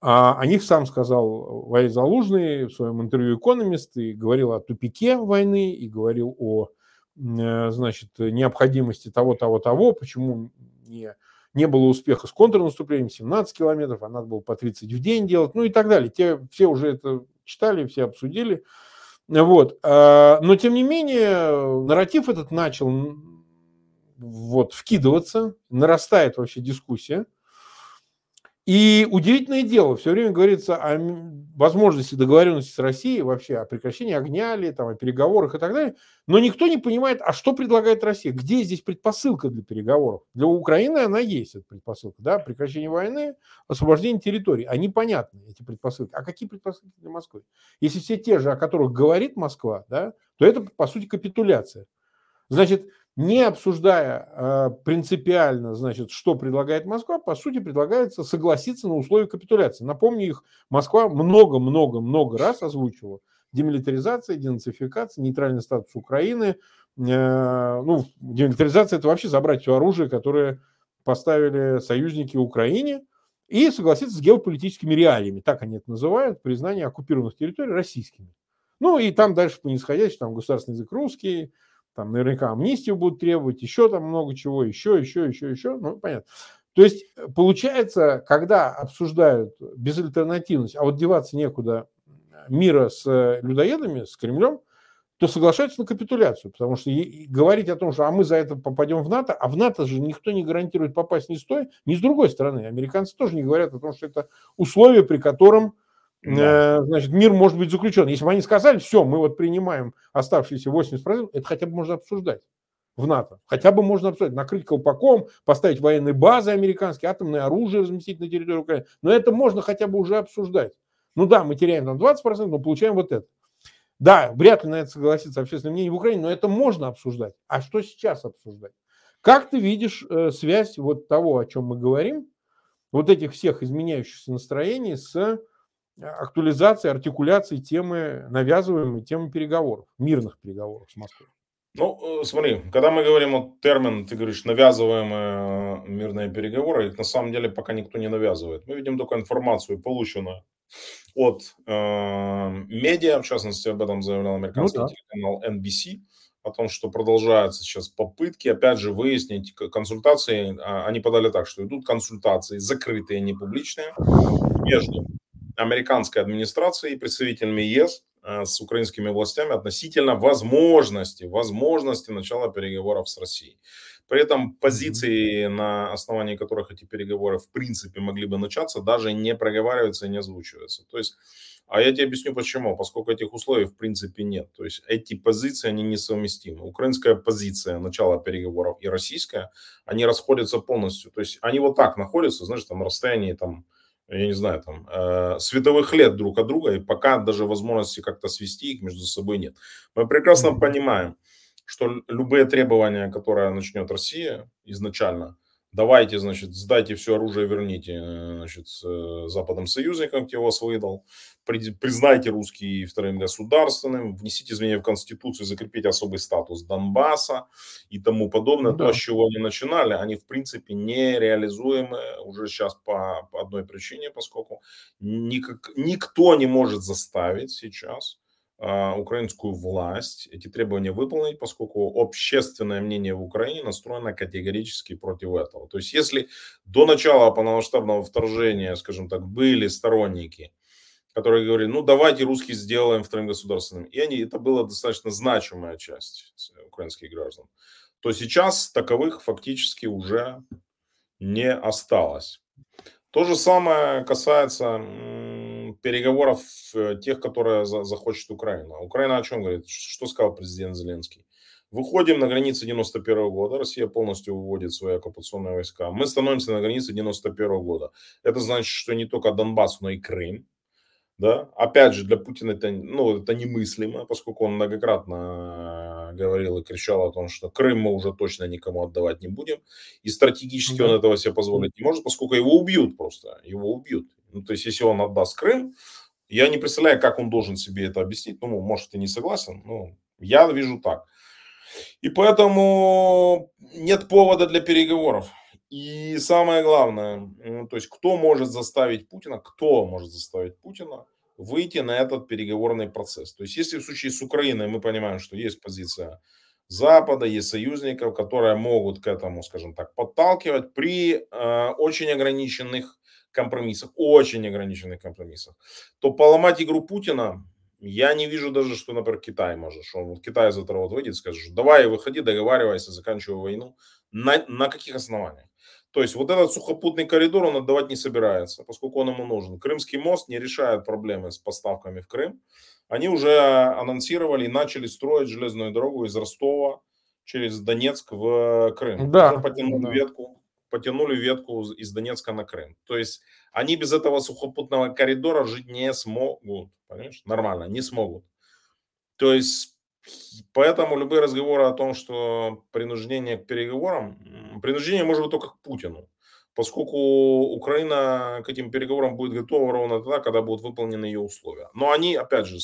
А о них сам сказал Валерий Залужный в своем интервью «Экономист» и говорил о тупике войны, и говорил о э, значит, необходимости того, того, того, почему не, не было успеха с контрнаступлением 17 километров, а надо было по 30 в день делать, ну и так далее. Те, все уже это читали, все обсудили. Вот. А, но, тем не менее, нарратив этот начал вот, вкидываться, нарастает вообще дискуссия. И удивительное дело, все время говорится о возможности договоренности с Россией, вообще о прекращении огня ли, там, о переговорах и так далее, но никто не понимает, а что предлагает Россия, где здесь предпосылка для переговоров. Для Украины она есть, эта предпосылка, да, прекращение войны, освобождение территорий, они понятны, эти предпосылки. А какие предпосылки для Москвы? Если все те же, о которых говорит Москва, да, то это, по сути, капитуляция. Значит, не обсуждая э, принципиально, значит, что предлагает Москва, по сути, предлагается согласиться на условия капитуляции. Напомню их, Москва много-много-много раз озвучивала. Демилитаризация, денацификация, нейтральный статус Украины. Э, ну, демилитаризация – это вообще забрать все оружие, которое поставили союзники Украине, и согласиться с геополитическими реалиями, так они это называют, признание оккупированных территорий российскими. Ну и там дальше по нисходящей, там государственный язык русский, там наверняка амнистию будут требовать, еще там много чего, еще, еще, еще, еще, ну, понятно. То есть, э, получается, когда обсуждают безальтернативность, а вот деваться некуда мира с э, людоедами, с Кремлем, то соглашаются на капитуляцию, потому что говорить о том, что а мы за это попадем в НАТО, а в НАТО же никто не гарантирует попасть ни с той, ни с другой стороны. Американцы тоже не говорят о том, что это условие, при котором да. Э, значит, мир может быть заключен. Если бы они сказали, все, мы вот принимаем оставшиеся 80%, это хотя бы можно обсуждать в НАТО. Хотя бы можно обсуждать, накрыть колпаком, поставить военные базы американские, атомное оружие разместить на территории Украины. Но это можно хотя бы уже обсуждать. Ну да, мы теряем там 20%, но получаем вот это. Да, вряд ли на это согласится общественное мнение в Украине, но это можно обсуждать. А что сейчас обсуждать? Как ты видишь э, связь вот того, о чем мы говорим, вот этих всех изменяющихся настроений с актуализации, артикуляции темы, навязываемой темы переговоров, мирных переговоров с Москвой. Ну, э, смотри, когда мы говорим о термин, ты говоришь, навязываемые э, мирные переговоры, их на самом деле пока никто не навязывает. Мы видим только информацию, полученную от э, медиа, в частности, об этом заявлял американский ну, да. телеканал NBC, о том, что продолжаются сейчас попытки, опять же, выяснить консультации. А, они подали так, что идут консультации закрытые, не публичные, между американской администрацией и представителями ЕС э, с украинскими властями относительно возможности, возможности начала переговоров с Россией. При этом позиции, на основании которых эти переговоры в принципе могли бы начаться, даже не проговариваются и не озвучиваются. То есть, а я тебе объясню почему. Поскольку этих условий в принципе нет. То есть эти позиции, они несовместимы. Украинская позиция начала переговоров и российская, они расходятся полностью. То есть они вот так находятся, знаешь, там на расстоянии там я не знаю, там, э, световых лет друг от друга, и пока даже возможности как-то свести их между собой нет. Мы прекрасно mm-hmm. понимаем, что любые требования, которые начнет Россия изначально, давайте, значит, сдайте все оружие, верните, э, значит, э, Западным союзникам, кто вас выдал, признайте русский вторым государственным, внесите изменения в Конституцию, закрепите особый статус Донбасса и тому подобное. Да. То, с чего они начинали, они, в принципе, нереализуемы уже сейчас по, по одной причине, поскольку никак, никто не может заставить сейчас украинскую власть эти требования выполнить, поскольку общественное мнение в Украине настроено категорически против этого. То есть если до начала полномасштабного вторжения, скажем так, были сторонники, которые говорили, ну давайте русские сделаем вторым государственным, и они, это была достаточно значимая часть украинских граждан, то сейчас таковых фактически уже не осталось. То же самое касается переговоров э, тех, которые захочет Украина. Украина о чем говорит? Что сказал президент Зеленский? Выходим на границы 91 года, Россия полностью выводит свои оккупационные войска. Мы становимся на границе 91 года. Это значит, что не только Донбасс, но и Крым. Да? Опять же, для Путина это, ну, это немыслимо, поскольку он многократно говорил и кричал о том, что Крым мы уже точно никому отдавать не будем. И стратегически да. он этого себе позволить не может, поскольку его убьют просто. Его убьют. Ну, то есть, если он отдаст Крым, Я не представляю, как он должен себе это объяснить. Ну, может, и не согласен, но я вижу так. И поэтому нет повода для переговоров. И самое главное, то есть кто может заставить Путина, кто может заставить Путина выйти на этот переговорный процесс. То есть если в случае с Украиной мы понимаем, что есть позиция Запада, есть союзников, которые могут к этому, скажем так, подталкивать при э, очень ограниченных компромиссах, очень ограниченных компромиссах, то поломать игру Путина я не вижу даже, что, например, Китай может. Что вот Китай этого вот выйдет и скажет, давай выходи, договаривайся, заканчивай войну. На, на каких основаниях? То есть вот этот сухопутный коридор он отдавать не собирается, поскольку он ему нужен. Крымский мост не решает проблемы с поставками в Крым. Они уже анонсировали и начали строить железную дорогу из Ростова через Донецк в Крым. Да. Уже потянули да. ветку, потянули ветку из Донецка на Крым. То есть они без этого сухопутного коридора жить не смогут. Понимаешь? Нормально, не смогут. То есть Поэтому любые разговоры о том, что принуждение к переговорам, принуждение может быть только к Путину, поскольку Украина к этим переговорам будет готова ровно тогда, когда будут выполнены ее условия. Но они, опять же,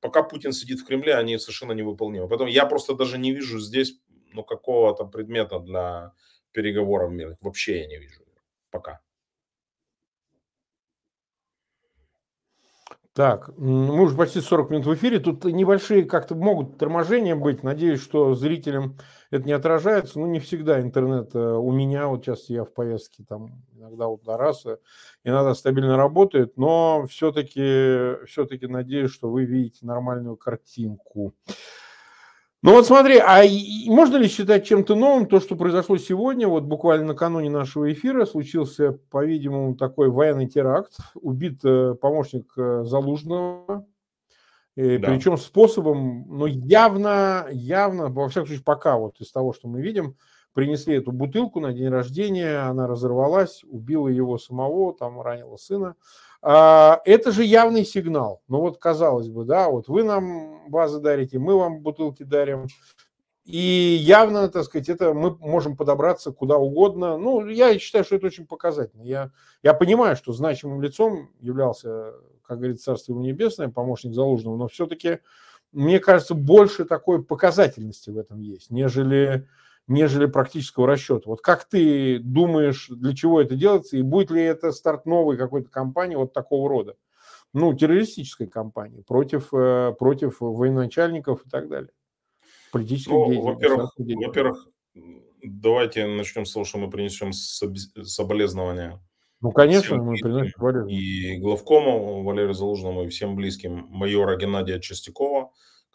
пока Путин сидит в Кремле, они совершенно невыполнимы. Поэтому я просто даже не вижу здесь ну, какого-то предмета для переговоров мирных. Вообще я не вижу пока. Так, мы уже почти 40 минут в эфире. Тут небольшие как-то могут торможения быть. Надеюсь, что зрителям это не отражается. Ну, не всегда интернет э, у меня, вот сейчас я в поездке, там иногда вот до раз, иногда стабильно работает, но все-таки все надеюсь, что вы видите нормальную картинку. Ну вот смотри, а можно ли считать чем-то новым то, что произошло сегодня, вот буквально накануне нашего эфира случился, по-видимому, такой военный теракт, убит э, помощник э, Залужного, да. причем способом, ну явно, явно, во всяком случае пока вот из того, что мы видим, принесли эту бутылку на день рождения, она разорвалась, убила его самого, там ранила сына. А, это же явный сигнал. Ну вот, казалось бы, да, вот вы нам базы дарите, мы вам бутылки дарим. И явно, так сказать, это мы можем подобраться куда угодно. Ну, я считаю, что это очень показательно. Я, я понимаю, что значимым лицом являлся, как говорится, Царство Небесное, помощник Залужного, но все-таки, мне кажется, больше такой показательности в этом есть, нежели нежели практического расчета. Вот как ты думаешь, для чего это делается, и будет ли это старт новой какой-то кампании вот такого рода? Ну, террористической кампании против, э, против военачальников и так далее. Политических ну, во-первых, во-первых, давайте начнем с того, что мы принесем соболезнования. Ну, конечно, мы приносим И главкому Валерию Залужному, и всем близким майора Геннадия Чистякова,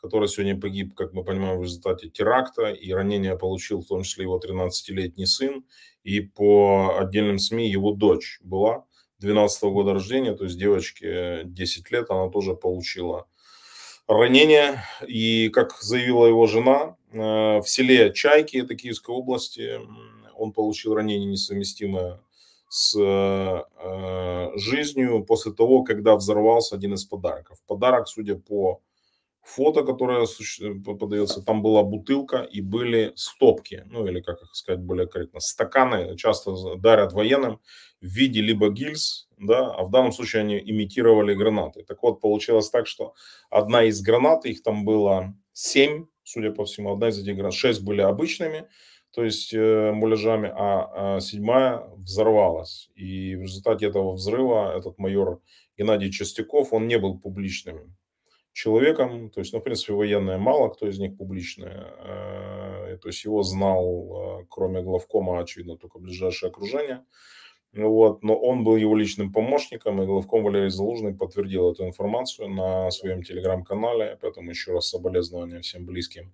который сегодня погиб, как мы понимаем, в результате теракта, и ранение получил в том числе его 13-летний сын, и по отдельным СМИ его дочь была 12 -го года рождения, то есть девочке 10 лет, она тоже получила ранение. И, как заявила его жена, э, в селе Чайки, это Киевской области, он получил ранение несовместимое с э, жизнью после того, когда взорвался один из подарков. Подарок, судя по фото, которое подается, там была бутылка и были стопки, ну или как их сказать более корректно, стаканы часто дарят военным в виде либо гильз, да, а в данном случае они имитировали гранаты. Так вот, получилось так, что одна из гранат, их там было семь, судя по всему, одна из этих гранат, шесть были обычными, то есть э, муляжами, а, а седьмая взорвалась. И в результате этого взрыва этот майор Геннадий Чистяков, он не был публичным человеком, то есть, ну, в принципе, военные мало кто из них публичные, э, то есть его знал, э, кроме главкома, очевидно, только ближайшее окружение, вот, но он был его личным помощником, и главком Валерий Залужный подтвердил эту информацию на своем телеграм-канале, поэтому еще раз соболезнования всем близким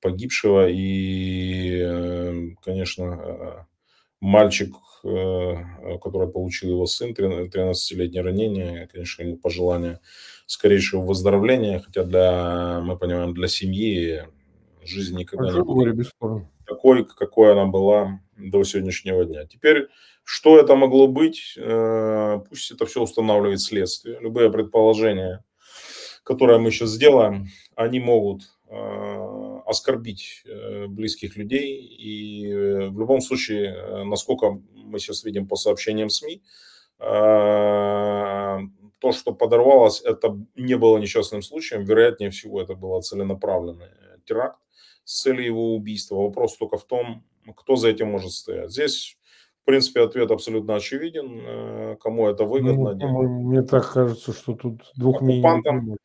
погибшего, и, э, конечно, мальчик, который получил его сын, 13-летнее ранение, конечно, ему пожелания скорейшего выздоровления, хотя для, мы понимаем, для семьи жизнь никогда не будет такой, какой она была до сегодняшнего дня. Теперь, что это могло быть, э, пусть это все устанавливает следствие. Любые предположения, которые мы сейчас сделаем, они могут э, оскорбить э, близких людей. И в любом случае, насколько мы сейчас видим по сообщениям СМИ, то, что подорвалось, это не было несчастным случаем. Вероятнее всего, это был целенаправленный теракт с целью его убийства. Вопрос только в том, кто за этим может стоять. Здесь, в принципе, ответ абсолютно очевиден. Э, кому это выгодно? Ну, мне так кажется, что тут двух оккупантам,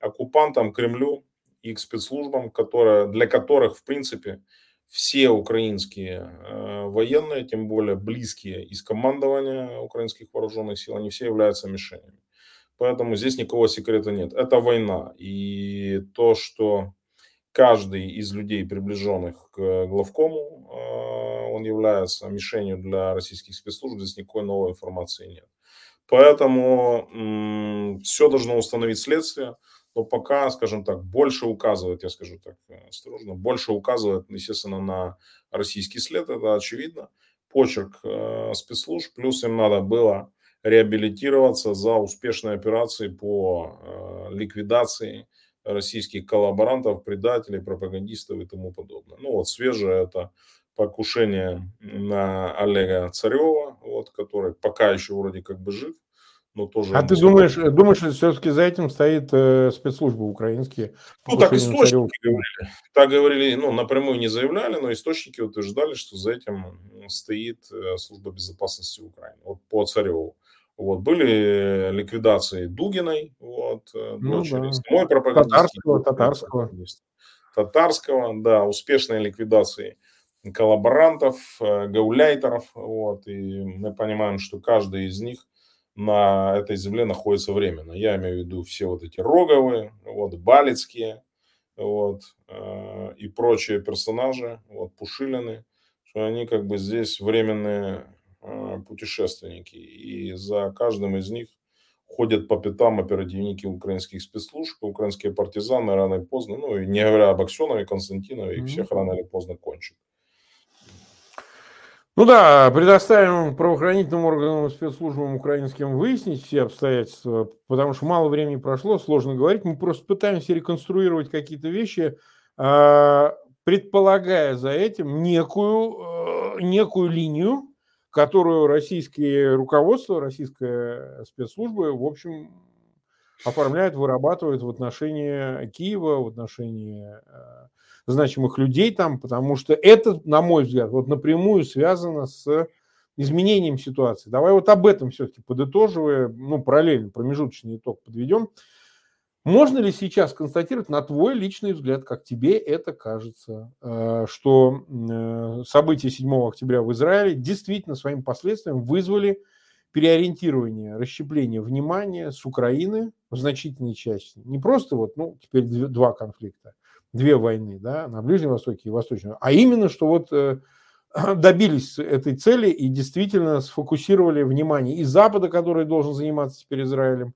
оккупантам, Кремлю и к спецслужбам, которые, для которых, в принципе, все украинские э, военные, тем более близкие из командования украинских вооруженных сил, они все являются мишенями. Поэтому здесь никакого секрета нет. Это война. И то, что каждый из людей, приближенных к главкому, э, он является мишенью для российских спецслужб, здесь никакой новой информации нет. Поэтому все должно установить следствие но пока, скажем так, больше указывает, я скажу так э, осторожно, больше указывает, естественно, на российский след, это очевидно, почерк э, спецслужб, плюс им надо было реабилитироваться за успешные операции по э, ликвидации российских коллаборантов, предателей, пропагандистов и тому подобное. Ну вот свежее это покушение на Олега Царева, вот, который пока еще вроде как бы жив, но тоже... А ты думаешь, думаешь, что все-таки за этим стоит э, спецслужбы украинские? Ну, так источники говорили. Так говорили, ну, напрямую не заявляли, но источники утверждали, что за этим стоит э, служба безопасности Украины. Вот по Цареву. Вот, были ликвидации Дугиной, вот, э, ну, дочери, да. самой Татарского, татарского. Татарского, да, успешные ликвидации коллаборантов, э, гауляйтеров, вот, и мы понимаем, что каждый из них на этой земле находится временно. Я имею в виду все вот эти роговые, вот, балицкие, вот, э, и прочие персонажи, вот, Пушилины, что они как бы здесь временные э, путешественники. И за каждым из них ходят по пятам оперативники украинских спецслужб, украинские партизаны рано или поздно, ну, и не говоря об Аксенове, Константинове, их всех рано или поздно кончат. Ну да, предоставим правоохранительным органам и спецслужбам украинским выяснить все обстоятельства, потому что мало времени прошло, сложно говорить. Мы просто пытаемся реконструировать какие-то вещи, а, предполагая за этим некую, э, некую линию, которую российское руководство, российская спецслужбы, в общем, оформляют, вырабатывают в отношении Киева, в отношении э, значимых людей там, потому что это, на мой взгляд, вот напрямую связано с изменением ситуации. Давай вот об этом все-таки подытоживая, ну, параллельно промежуточный итог подведем. Можно ли сейчас констатировать, на твой личный взгляд, как тебе это кажется, э, что э, события 7 октября в Израиле действительно своим последствием вызвали переориентирование, расщепление внимания с Украины в значительной части. Не просто вот, ну, теперь два конфликта, две войны, да, на Ближнем Востоке и Восточном, а именно, что вот э, добились этой цели и действительно сфокусировали внимание и Запада, который должен заниматься теперь Израилем,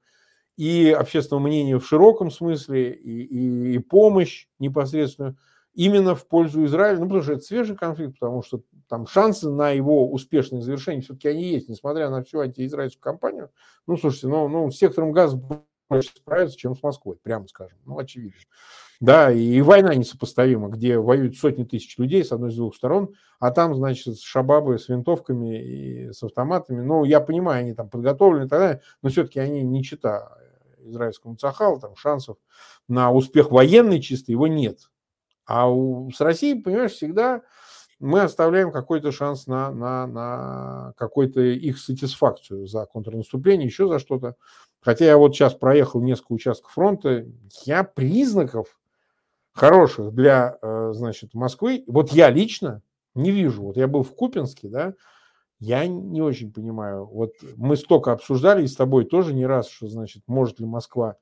и общественного мнения в широком смысле, и, и, и помощь непосредственную именно в пользу Израиля, ну, потому что это свежий конфликт, потому что там шансы на его успешное завершение все-таки они есть, несмотря на всю антиизраильскую кампанию. Ну, слушайте, ну, ну с сектором газа больше справиться, чем с Москвой, прямо скажем, ну, очевидно. Да, и война несопоставима, где воюют сотни тысяч людей с одной из двух сторон, а там, значит, шабабы с винтовками и с автоматами. Ну, я понимаю, они там подготовлены и так далее, но все-таки они не чита израильскому Цахалу, там шансов на успех военный чисто его нет. А у, с Россией, понимаешь, всегда мы оставляем какой-то шанс на, на, на какой-то их сатисфакцию за контрнаступление, еще за что-то. Хотя я вот сейчас проехал несколько участков фронта, я признаков хороших для, э, значит, Москвы, вот я лично не вижу. Вот я был в Купинске, да, я не очень понимаю. Вот мы столько обсуждали и с тобой тоже не раз, что, значит, может ли Москва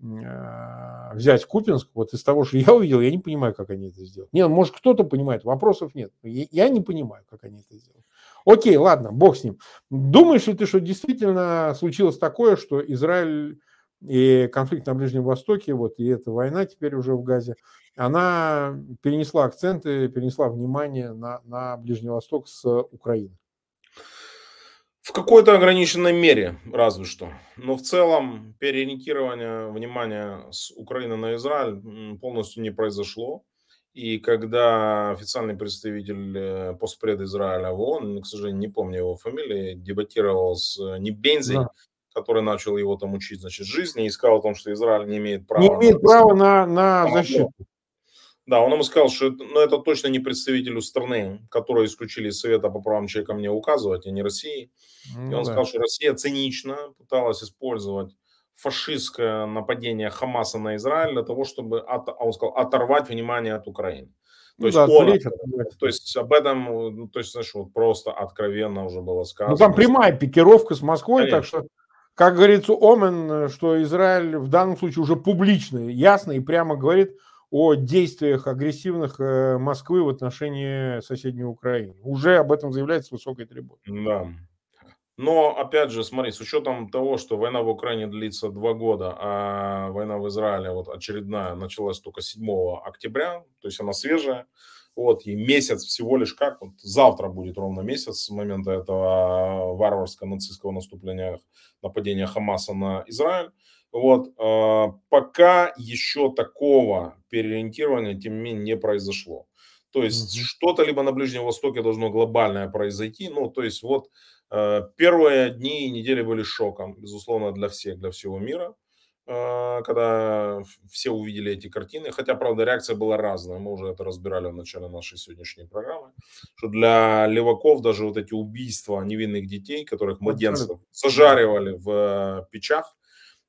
э, взять Купинск, вот из того, что я увидел, я не понимаю, как они это сделают. Нет, может, кто-то понимает, вопросов нет. Я не понимаю, как они это сделают. Окей, ладно, бог с ним. Думаешь ли ты, что действительно случилось такое, что Израиль и конфликт на Ближнем Востоке, вот и эта война теперь уже в Газе, она перенесла акценты, перенесла внимание на, на Ближний Восток с Украины. В какой-то ограниченной мере, разве что. Но в целом переориентирование внимания с Украины на Израиль полностью не произошло. И когда официальный представитель э, постпред Израиля в ООН, к сожалению, не помню его фамилии, дебатировал с Небензой, да который начал его там учить, значит, жизни, и сказал о том, что Израиль не имеет права... Не имеет на... права на, на защиту. Да, он ему сказал, что ну, это точно не представителю страны, которую исключили из Совета по правам человека мне указывать, а не России. Ну, и он да. сказал, что Россия цинично пыталась использовать фашистское нападение Хамаса на Израиль для того, чтобы, от, а он сказал, оторвать внимание от Украины. То, ну, есть, да, он, отвлечь, то есть об этом, ну, то есть, знаешь, вот просто откровенно уже было сказано. Ну, там прямая пикировка с Москвой, Конечно. так что, как говорится, Омен, что Израиль в данном случае уже публично, ясно и прямо говорит о действиях агрессивных э, Москвы в отношении соседней Украины. Уже об этом заявляется высокой трибуны. Да. Но, опять же, смотри, с учетом того, что война в Украине длится два года, а война в Израиле вот очередная началась только 7 октября, то есть она свежая, вот, и месяц всего лишь как, вот завтра будет ровно месяц с момента этого варварского нацистского наступления, нападения Хамаса на Израиль, вот, э, пока еще такого переориентирования, тем не менее, не произошло. То есть mm-hmm. что-то либо на Ближнем Востоке должно глобальное произойти, ну, то есть вот Э, первые дни и недели были шоком, безусловно, для всех, для всего мира, когда все увидели эти картины. Хотя, правда, реакция была разная. Мы уже это разбирали в начале нашей сегодняшней программы. Что для леваков даже вот эти убийства невинных детей, которых младенцев зажаривали в печах,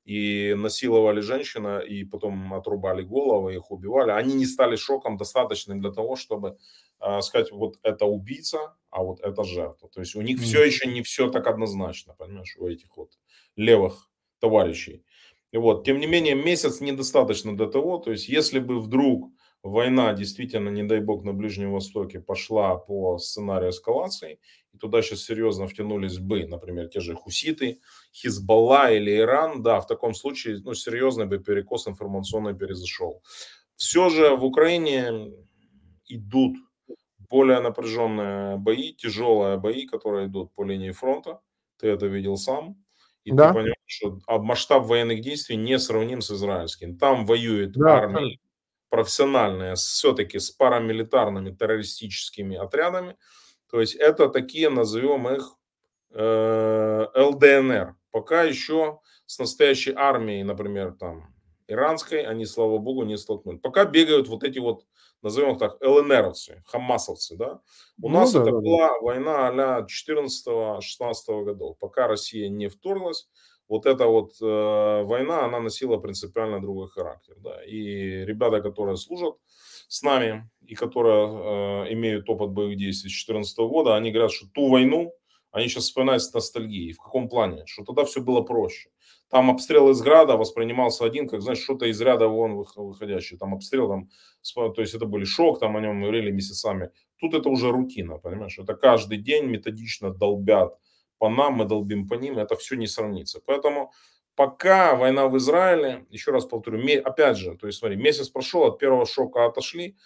и насиловали женщина, и потом отрубали головы, их убивали, они не стали шоком достаточным для того, чтобы э, сказать, вот это убийца, а вот это жертва. То есть у них все еще не все так однозначно, понимаешь, у этих вот левых товарищей. Вот, тем не менее, месяц недостаточно для того, то есть если бы вдруг война действительно, не дай бог, на Ближнем Востоке пошла по сценарию эскалации, и туда сейчас серьезно втянулись бы, например, те же хуситы, Хизбалла или Иран, да, в таком случае, ну, серьезный бы перекос информационный перезашел. Все же в Украине идут более напряженные бои, тяжелые бои, которые идут по линии фронта. Ты это видел сам. И да. ты понимаешь, что масштаб военных действий не сравним с израильским. Там воюет да, армия профессиональная, все-таки с парамилитарными террористическими отрядами. То есть это такие, назовем их, э, ЛДНР. Пока еще с настоящей армией, например, там, иранской, они, слава богу, не столкнулись. Пока бегают вот эти вот, назовем их так, ЛНРовцы, хамасовцы, да. У ну, нас да, это да, была война а 14-16 годов. Пока Россия не вторглась, вот эта вот э, война, она носила принципиально другой характер. Да. И ребята, которые служат с нами и которые э, имеют опыт боевых действий с 2014 года, они говорят, что ту войну они сейчас вспоминают с ностальгией. В каком плане? Что тогда все было проще. Там обстрел из града воспринимался один, как, знаешь, что-то из ряда вон выходящее. Там обстрел, там, то есть это были шок, там о нем говорили месяцами. Тут это уже рутина, понимаешь? Это каждый день методично долбят по нам, мы долбим по ним, это все не сравнится. Поэтому пока война в Израиле, еще раз повторю, опять же, то есть смотри, месяц прошел, от первого шока отошли,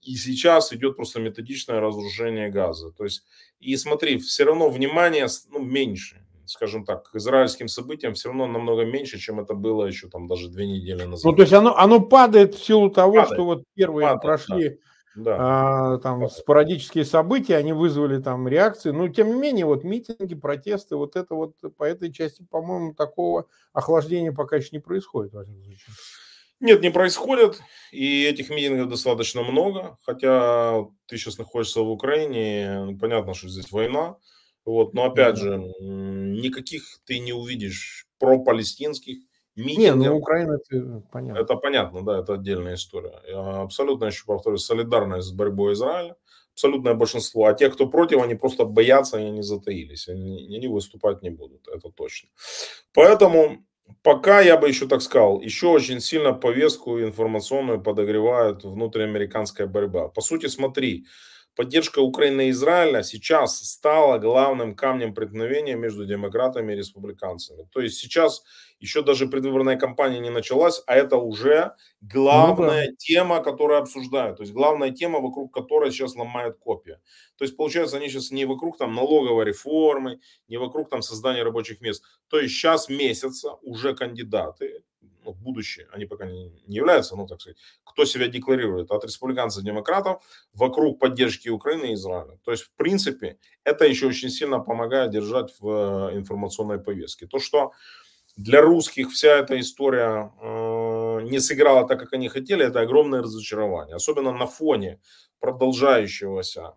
и сейчас идет просто методичное разрушение газа. То есть, и смотри, все равно внимание ну, меньше, скажем так, к израильским событиям все равно намного меньше, чем это было еще там даже две недели назад. Ну, то есть оно, оно падает в силу того, падает. что вот первые падает, прошли да да. а, там да. спорадические события, они вызвали там реакции. Но тем не менее, вот митинги, протесты, вот это вот по этой части, по-моему, такого охлаждения пока еще не происходит. Нет, не происходит, и этих митингов достаточно много, хотя ты сейчас находишься в Украине, понятно, что здесь война, вот, но опять же, никаких ты не увидишь про-палестинских, митингов. Не, ну Украина, это понятно. Это понятно, да, это отдельная история. Я абсолютно еще повторюсь, солидарность с борьбой Израиля, абсолютное большинство. А те, кто против, они просто боятся, они не затаились, они, они выступать не будут, это точно. Поэтому пока я бы еще так сказал, еще очень сильно повестку информационную подогревает внутриамериканская борьба. По сути, смотри, поддержка Украины и Израиля сейчас стала главным камнем преткновения между демократами и республиканцами. То есть сейчас еще даже предвыборная кампания не началась, а это уже главная ну, да. тема, которую обсуждают. То есть главная тема, вокруг которой сейчас ломают копия. То есть получается, они сейчас не вокруг там налоговой реформы, не вокруг там создания рабочих мест. То есть сейчас месяца уже кандидаты, ну, будущее, они пока не, не являются, ну, так сказать, кто себя декларирует от республиканцев, демократов вокруг поддержки Украины и Израиля. То есть, в принципе, это еще очень сильно помогает держать в э, информационной повестке. То, что для русских вся эта история э, не сыграла так, как они хотели, это огромное разочарование. Особенно на фоне продолжающегося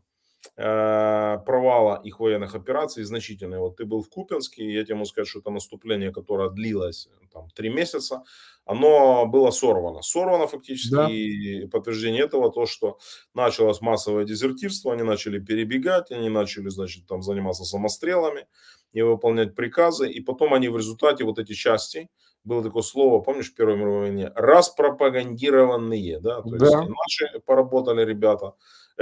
провала их военных операций значительный. Вот ты был в Купинске, и я тебе могу сказать, что это наступление, которое длилось там три месяца, оно было сорвано. Сорвано фактически, да. и подтверждение этого то, что началось массовое дезертирство, они начали перебегать, они начали, значит, там заниматься самострелами, не выполнять приказы, и потом они в результате вот эти части, было такое слово, помнишь, в Первой мировой войне, распропагандированные, да, то да. есть наши поработали ребята,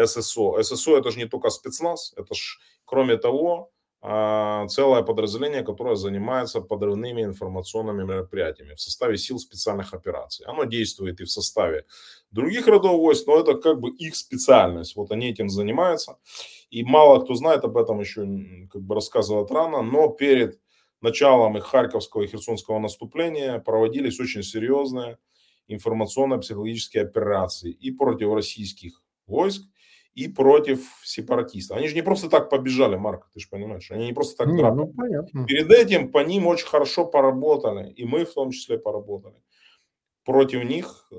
ССО. ССО это же не только спецназ, это же, кроме того, а, целое подразделение, которое занимается подрывными информационными мероприятиями в составе сил специальных операций. Оно действует и в составе других родов войск, но это как бы их специальность. Вот они этим занимаются. И мало кто знает об этом еще, как бы рассказывать рано, но перед началом их Харьковского и Херсонского наступления проводились очень серьезные информационно-психологические операции и против российских войск, и против сепаратистов. Они же не просто так побежали, Марк, ты же понимаешь, они не просто так не, ну, понятно. Перед этим по ним очень хорошо поработали, и мы в том числе поработали против них, э,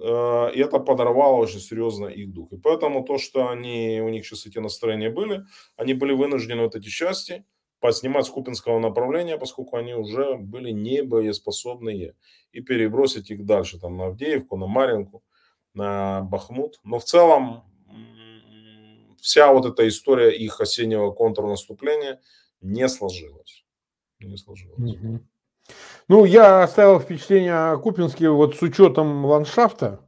и это подорвало очень серьезно их дух. И поэтому то, что они, у них сейчас эти настроения были, они были вынуждены вот эти части поснимать с Купинского направления, поскольку они уже были не боеспособные, и перебросить их дальше, там, на Авдеевку, на Маринку, на Бахмут. Но в целом вся вот эта история их осеннего контрнаступления не сложилась. Не сложилась. Ну, я оставил впечатление о Купинске вот с учетом ландшафта.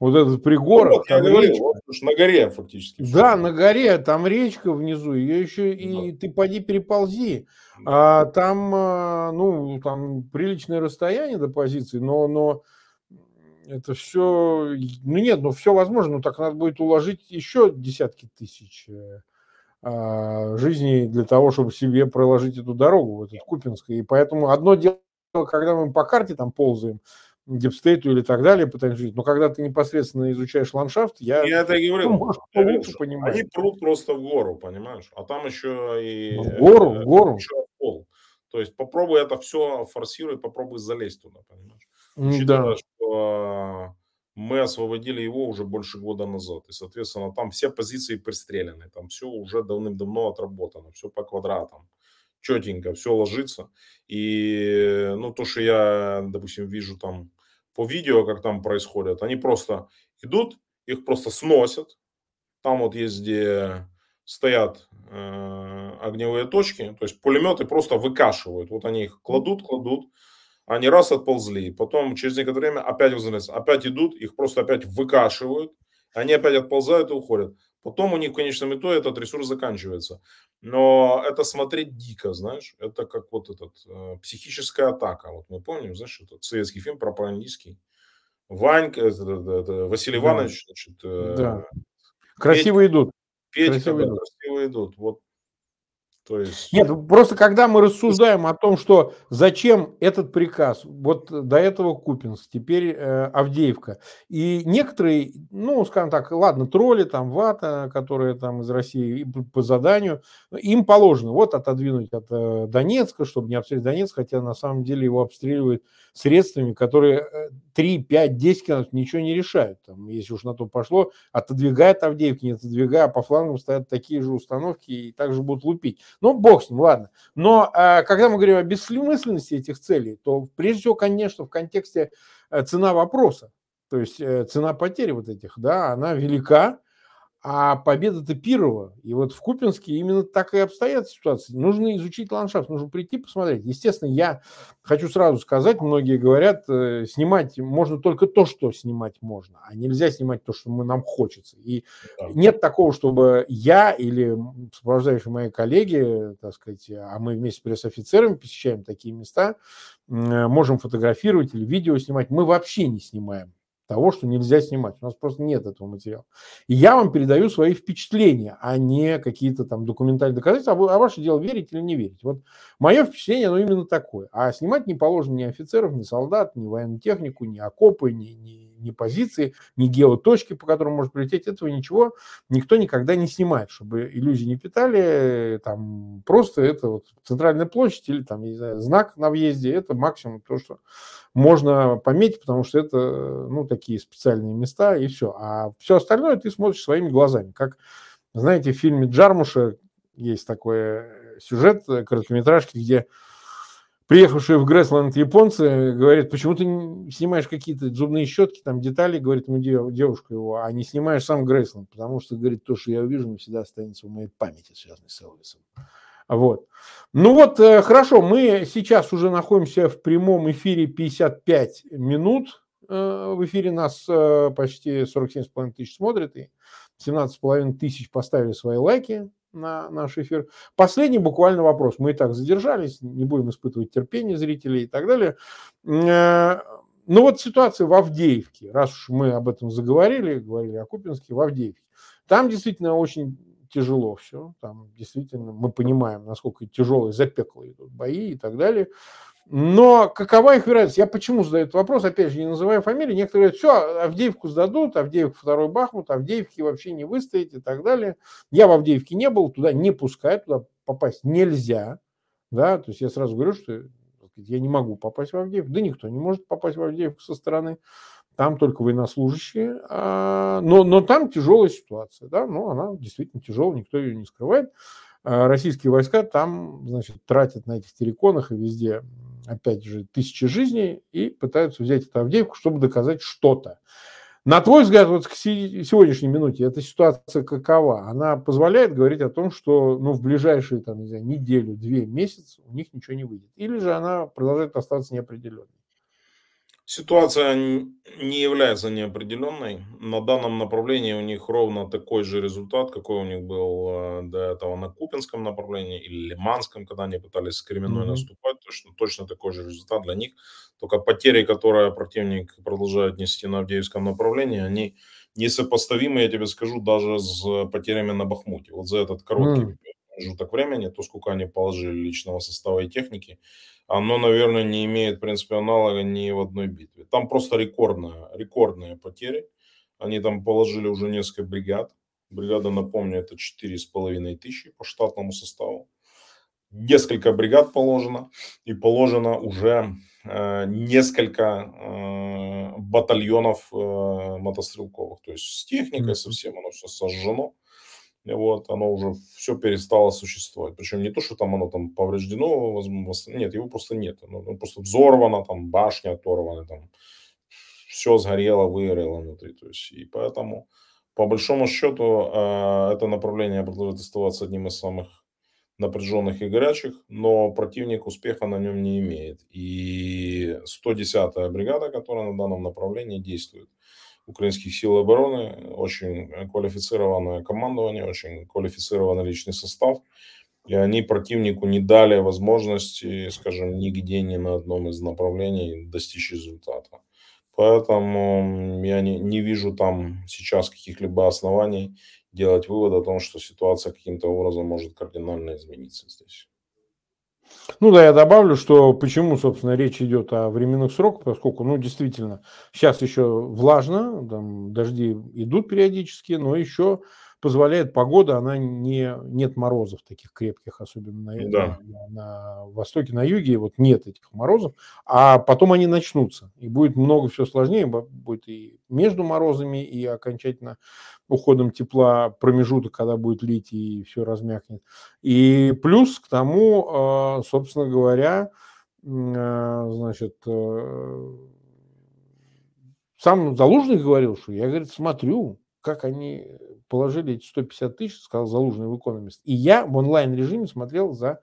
Вот этот пригорок. Ну, вот, я говорю, вот, на горе фактически. Да, на горе, там речка внизу, ее еще и ты поди переползи. Да. А, там, а, ну, там приличное расстояние до позиции, но, но это все, ну нет, ну все возможно, но так надо будет уложить еще десятки тысяч э, а, жизней для того, чтобы себе проложить эту дорогу, в этот Купинск. И поэтому одно дело, когда мы по карте там ползаем, дипстейту или так далее пытаемся жить, но когда ты непосредственно изучаешь ландшафт, я, я это и говорю, ну, может, получше понимаю. Они прут просто в гору, понимаешь, а там еще и... В гору, в гору. Еще пол. То есть попробуй это все форсируй, попробуй залезть туда, понимаешь. Учитывая, да. что мы освободили его уже больше года назад. И, соответственно, там все позиции пристреляны. Там все уже давным-давно отработано. Все по квадратам. Четенько, все ложится. И, ну, то, что я, допустим, вижу там по видео, как там происходит, они просто идут, их просто сносят. Там вот есть, где стоят э, огневые точки, то есть пулеметы просто выкашивают. Вот они их кладут, кладут, они раз отползли, потом через некоторое время опять возвращаются, опять идут, их просто опять выкашивают, они опять отползают и уходят. Потом у них в конечном итоге этот ресурс заканчивается. Но это смотреть дико, знаешь, это как вот этот э, психическая атака. Вот мы помним, знаешь, этот советский фильм пропагандистский. Ванька, это, это, это, Василий да. Иванович, значит, э, да. красиво Петь, идут. Петька, красиво да, идут. красиво идут. Вот то есть... Нет, просто когда мы рассуждаем о том, что зачем этот приказ, вот до этого Купинск, теперь э, Авдеевка, и некоторые, ну, скажем так, ладно, тролли, там, вата, которые там из России по заданию, им положено вот отодвинуть от э, Донецка, чтобы не обстрелять Донецк, хотя на самом деле его обстреливают средствами, которые 3, 5, 10 километров ничего не решают. Там, если уж на то пошло, отодвигает Авдеевки, не отодвигая, а по флангам стоят такие же установки и также будут лупить. Ну, бог с ним, ладно. Но э, когда мы говорим о бессмысленности этих целей, то прежде всего, конечно, в контексте э, цена вопроса, то есть э, цена потери вот этих, да, она велика, а победа-то Пирова. И вот в Купинске именно так и обстоят ситуации. Нужно изучить ландшафт, нужно прийти посмотреть. Естественно, я хочу сразу сказать, многие говорят, э, снимать можно только то, что снимать можно, а нельзя снимать то, что нам хочется. И да. нет такого, чтобы я или сопровождающие мои коллеги, так сказать, а мы вместе с пресс-офицерами посещаем такие места, можем фотографировать или видео снимать. Мы вообще не снимаем того, что нельзя снимать. У нас просто нет этого материала. И я вам передаю свои впечатления, а не какие-то там документальные доказательства, а, а ваше дело верить или не верить. Вот мое впечатление, оно именно такое. А снимать не положено ни офицеров, ни солдат, ни военную технику, ни окопы, ни, ни ни позиции, ни геоточки, по которым может прилететь, этого ничего никто никогда не снимает, чтобы иллюзии не питали, там просто это вот центральная площадь или там, не знаю, знак на въезде, это максимум то, что можно пометить, потому что это, ну, такие специальные места и все. А все остальное ты смотришь своими глазами, как, знаете, в фильме Джармуша есть такой э, сюжет короткометражки, где приехавшие в Грейсленд японцы говорят, почему ты снимаешь какие-то зубные щетки, там детали, говорит ему девушка его, а не снимаешь сам Грейсленд, потому что, говорит, то, что я увижу, навсегда останется в моей памяти, связанной с Элвисом. Вот. Ну вот, э, хорошо, мы сейчас уже находимся в прямом эфире 55 минут. В эфире нас почти 47,5 тысяч смотрит, и 17,5 тысяч поставили свои лайки на наш эфир. Последний буквально вопрос. Мы и так задержались, не будем испытывать терпение зрителей и так далее. Э, ну вот ситуация в Авдеевке, раз уж мы об этом заговорили, говорили о Купинске, в Авдеевке. Там действительно очень тяжело все. Там действительно мы понимаем, насколько тяжелые, запеклые идут бои и так далее. Но какова их вероятность? Я почему задаю этот вопрос, опять же, не называя фамилии. Некоторые говорят, все, Авдеевку сдадут, Авдеевку второй Бахмут, Авдеевки вообще не выстоять и так далее. Я в Авдеевке не был, туда не пускают, туда попасть нельзя. Да, то есть я сразу говорю, что я не могу попасть в Авдеевку. Да никто не может попасть в Авдеевку со стороны. Там только военнослужащие. А, но, но там тяжелая ситуация. Да? Ну, она действительно тяжелая, никто ее не скрывает. А российские войска там, значит, тратят на этих терриконах и везде опять же, тысячи жизней и пытаются взять эту Авдеевку, чтобы доказать что-то. На твой взгляд, вот к сегодняшней минуте эта ситуация какова? Она позволяет говорить о том, что ну, в ближайшие там, не знаю, неделю, две месяца у них ничего не выйдет? Или же она продолжает оставаться неопределенной? Ситуация не является неопределенной. На данном направлении у них ровно такой же результат, какой у них был э, до этого на Купинском направлении или Лиманском, когда они пытались с Кременной mm-hmm. наступать. Точно, точно такой же результат для них. Только потери, которые противник продолжает нести на Авдеевском направлении, они несопоставимы, я тебе скажу, даже с потерями на Бахмуте. Вот за этот короткий mm-hmm. промежуток времени, то, сколько они положили личного состава и техники, оно, наверное, не имеет, в принципе, аналога ни в одной битве. Там просто рекордная, рекордные потери. Они там положили уже несколько бригад. Бригада, напомню, это 4,5 тысячи по штатному составу. Несколько бригад положено. И положено уже э, несколько э, батальонов э, мотострелковых. То есть с техникой совсем оно все сожжено вот, оно уже все перестало существовать. Причем не то, что там оно там повреждено, нет, его просто нет. Оно, оно просто взорвано, там башня оторвана, там все сгорело, выгорело внутри. То есть, и поэтому, по большому счету, а, это направление продолжает оставаться одним из самых напряженных и горячих, но противник успеха на нем не имеет. И 110-я бригада, которая на данном направлении действует, украинских сил обороны, очень квалифицированное командование, очень квалифицированный личный состав. И они противнику не дали возможности, скажем, нигде ни на одном из направлений достичь результата. Поэтому я не, не вижу там сейчас каких-либо оснований делать вывод о том, что ситуация каким-то образом может кардинально измениться здесь. Ну да, я добавлю, что почему, собственно, речь идет о временных сроках, поскольку, ну, действительно, сейчас еще влажно, там дожди идут периодически, но еще позволяет погода, она не, нет морозов таких крепких, особенно на, да. на, на востоке, на юге, вот нет этих морозов, а потом они начнутся, и будет много все сложнее, будет и между морозами, и окончательно уходом тепла промежуток, когда будет лить и все размякнет. И плюс к тому, а, собственно говоря, а, значит, э, сам Залужный говорил, что я, говорит, смотрю, как они положили эти 150 тысяч, сказал Залужный в экономист. И я в онлайн-режиме смотрел за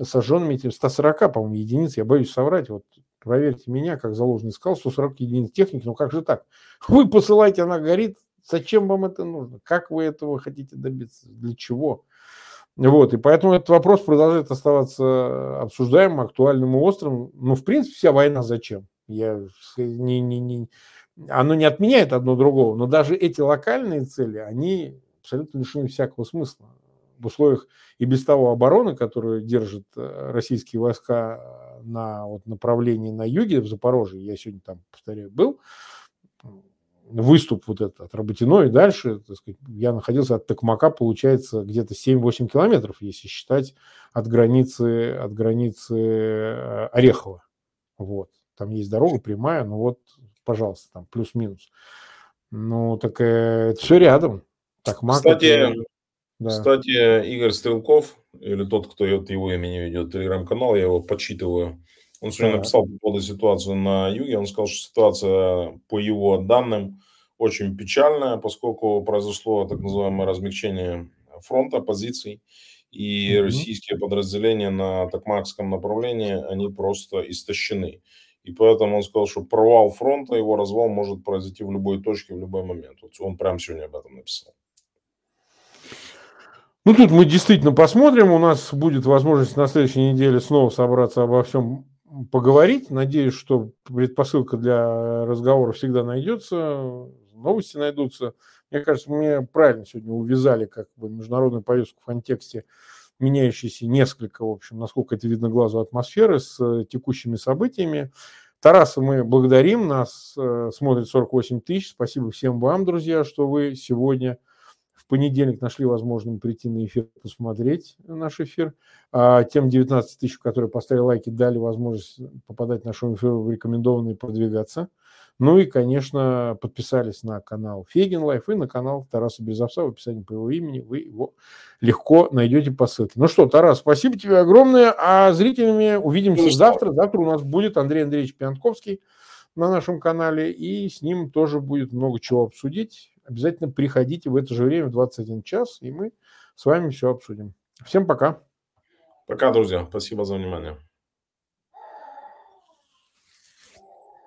сожженными этим 140, по-моему, единиц. Я боюсь соврать. Вот проверьте меня, как Залужный сказал, 140 единиц техники. Ну как же так? Вы посылаете, она горит. Зачем вам это нужно? Как вы этого хотите добиться? Для чего? Вот, и поэтому этот вопрос продолжает оставаться обсуждаемым, актуальным и острым. Ну, в принципе, вся война зачем? Я не, не, не, оно не отменяет одно другого, но даже эти локальные цели, они абсолютно лишены всякого смысла. В условиях и без того обороны, которую держат э, российские войска на вот, направлении на юге, в Запорожье, я сегодня там, повторяю, был, выступ вот этот от Работино и дальше, так сказать, я находился от Токмака, получается, где-то 7-8 километров, если считать от границы, от границы э, Орехова. Вот. Там есть дорога прямая, ну вот, пожалуйста, там плюс-минус. Ну, так э, это все рядом. Токмак. Кстати, это, да. кстати, Игорь Стрелков, или тот, кто его имени ведет телеграм-канал, я его почитываю, он сегодня написал по поводу ситуации на юге. Он сказал, что ситуация, по его данным, очень печальная, поскольку произошло так называемое размягчение фронта, позиций. И mm-hmm. российские подразделения на Токмакском направлении, они просто истощены. И поэтому он сказал, что провал фронта, его развал может произойти в любой точке, в любой момент. Вот он прямо сегодня об этом написал. Ну, тут мы действительно посмотрим. У нас будет возможность на следующей неделе снова собраться обо всем поговорить. Надеюсь, что предпосылка для разговора всегда найдется, новости найдутся. Мне кажется, мне правильно сегодня увязали как бы международную повестку в контексте меняющейся несколько, в общем, насколько это видно глазу атмосферы с э, текущими событиями. Тараса мы благодарим, нас э, смотрит 48 тысяч. Спасибо всем вам, друзья, что вы сегодня в понедельник нашли возможным прийти на эфир, посмотреть наш эфир. А тем 19 тысяч, которые поставили лайки, дали возможность попадать нашему эфиру в рекомендованные продвигаться. Ну и, конечно, подписались на канал Фейгин Live и на канал Тараса Березовца в описании по его имени. Вы его легко найдете по ссылке. Ну что, Тарас, спасибо тебе огромное. А зрителями увидимся завтра. Завтра у нас будет Андрей Андреевич Пионтковский на нашем канале, и с ним тоже будет много чего обсудить. Обязательно приходите в это же время, в 21 час, и мы с вами все обсудим. Всем пока. Пока, друзья. Спасибо за внимание.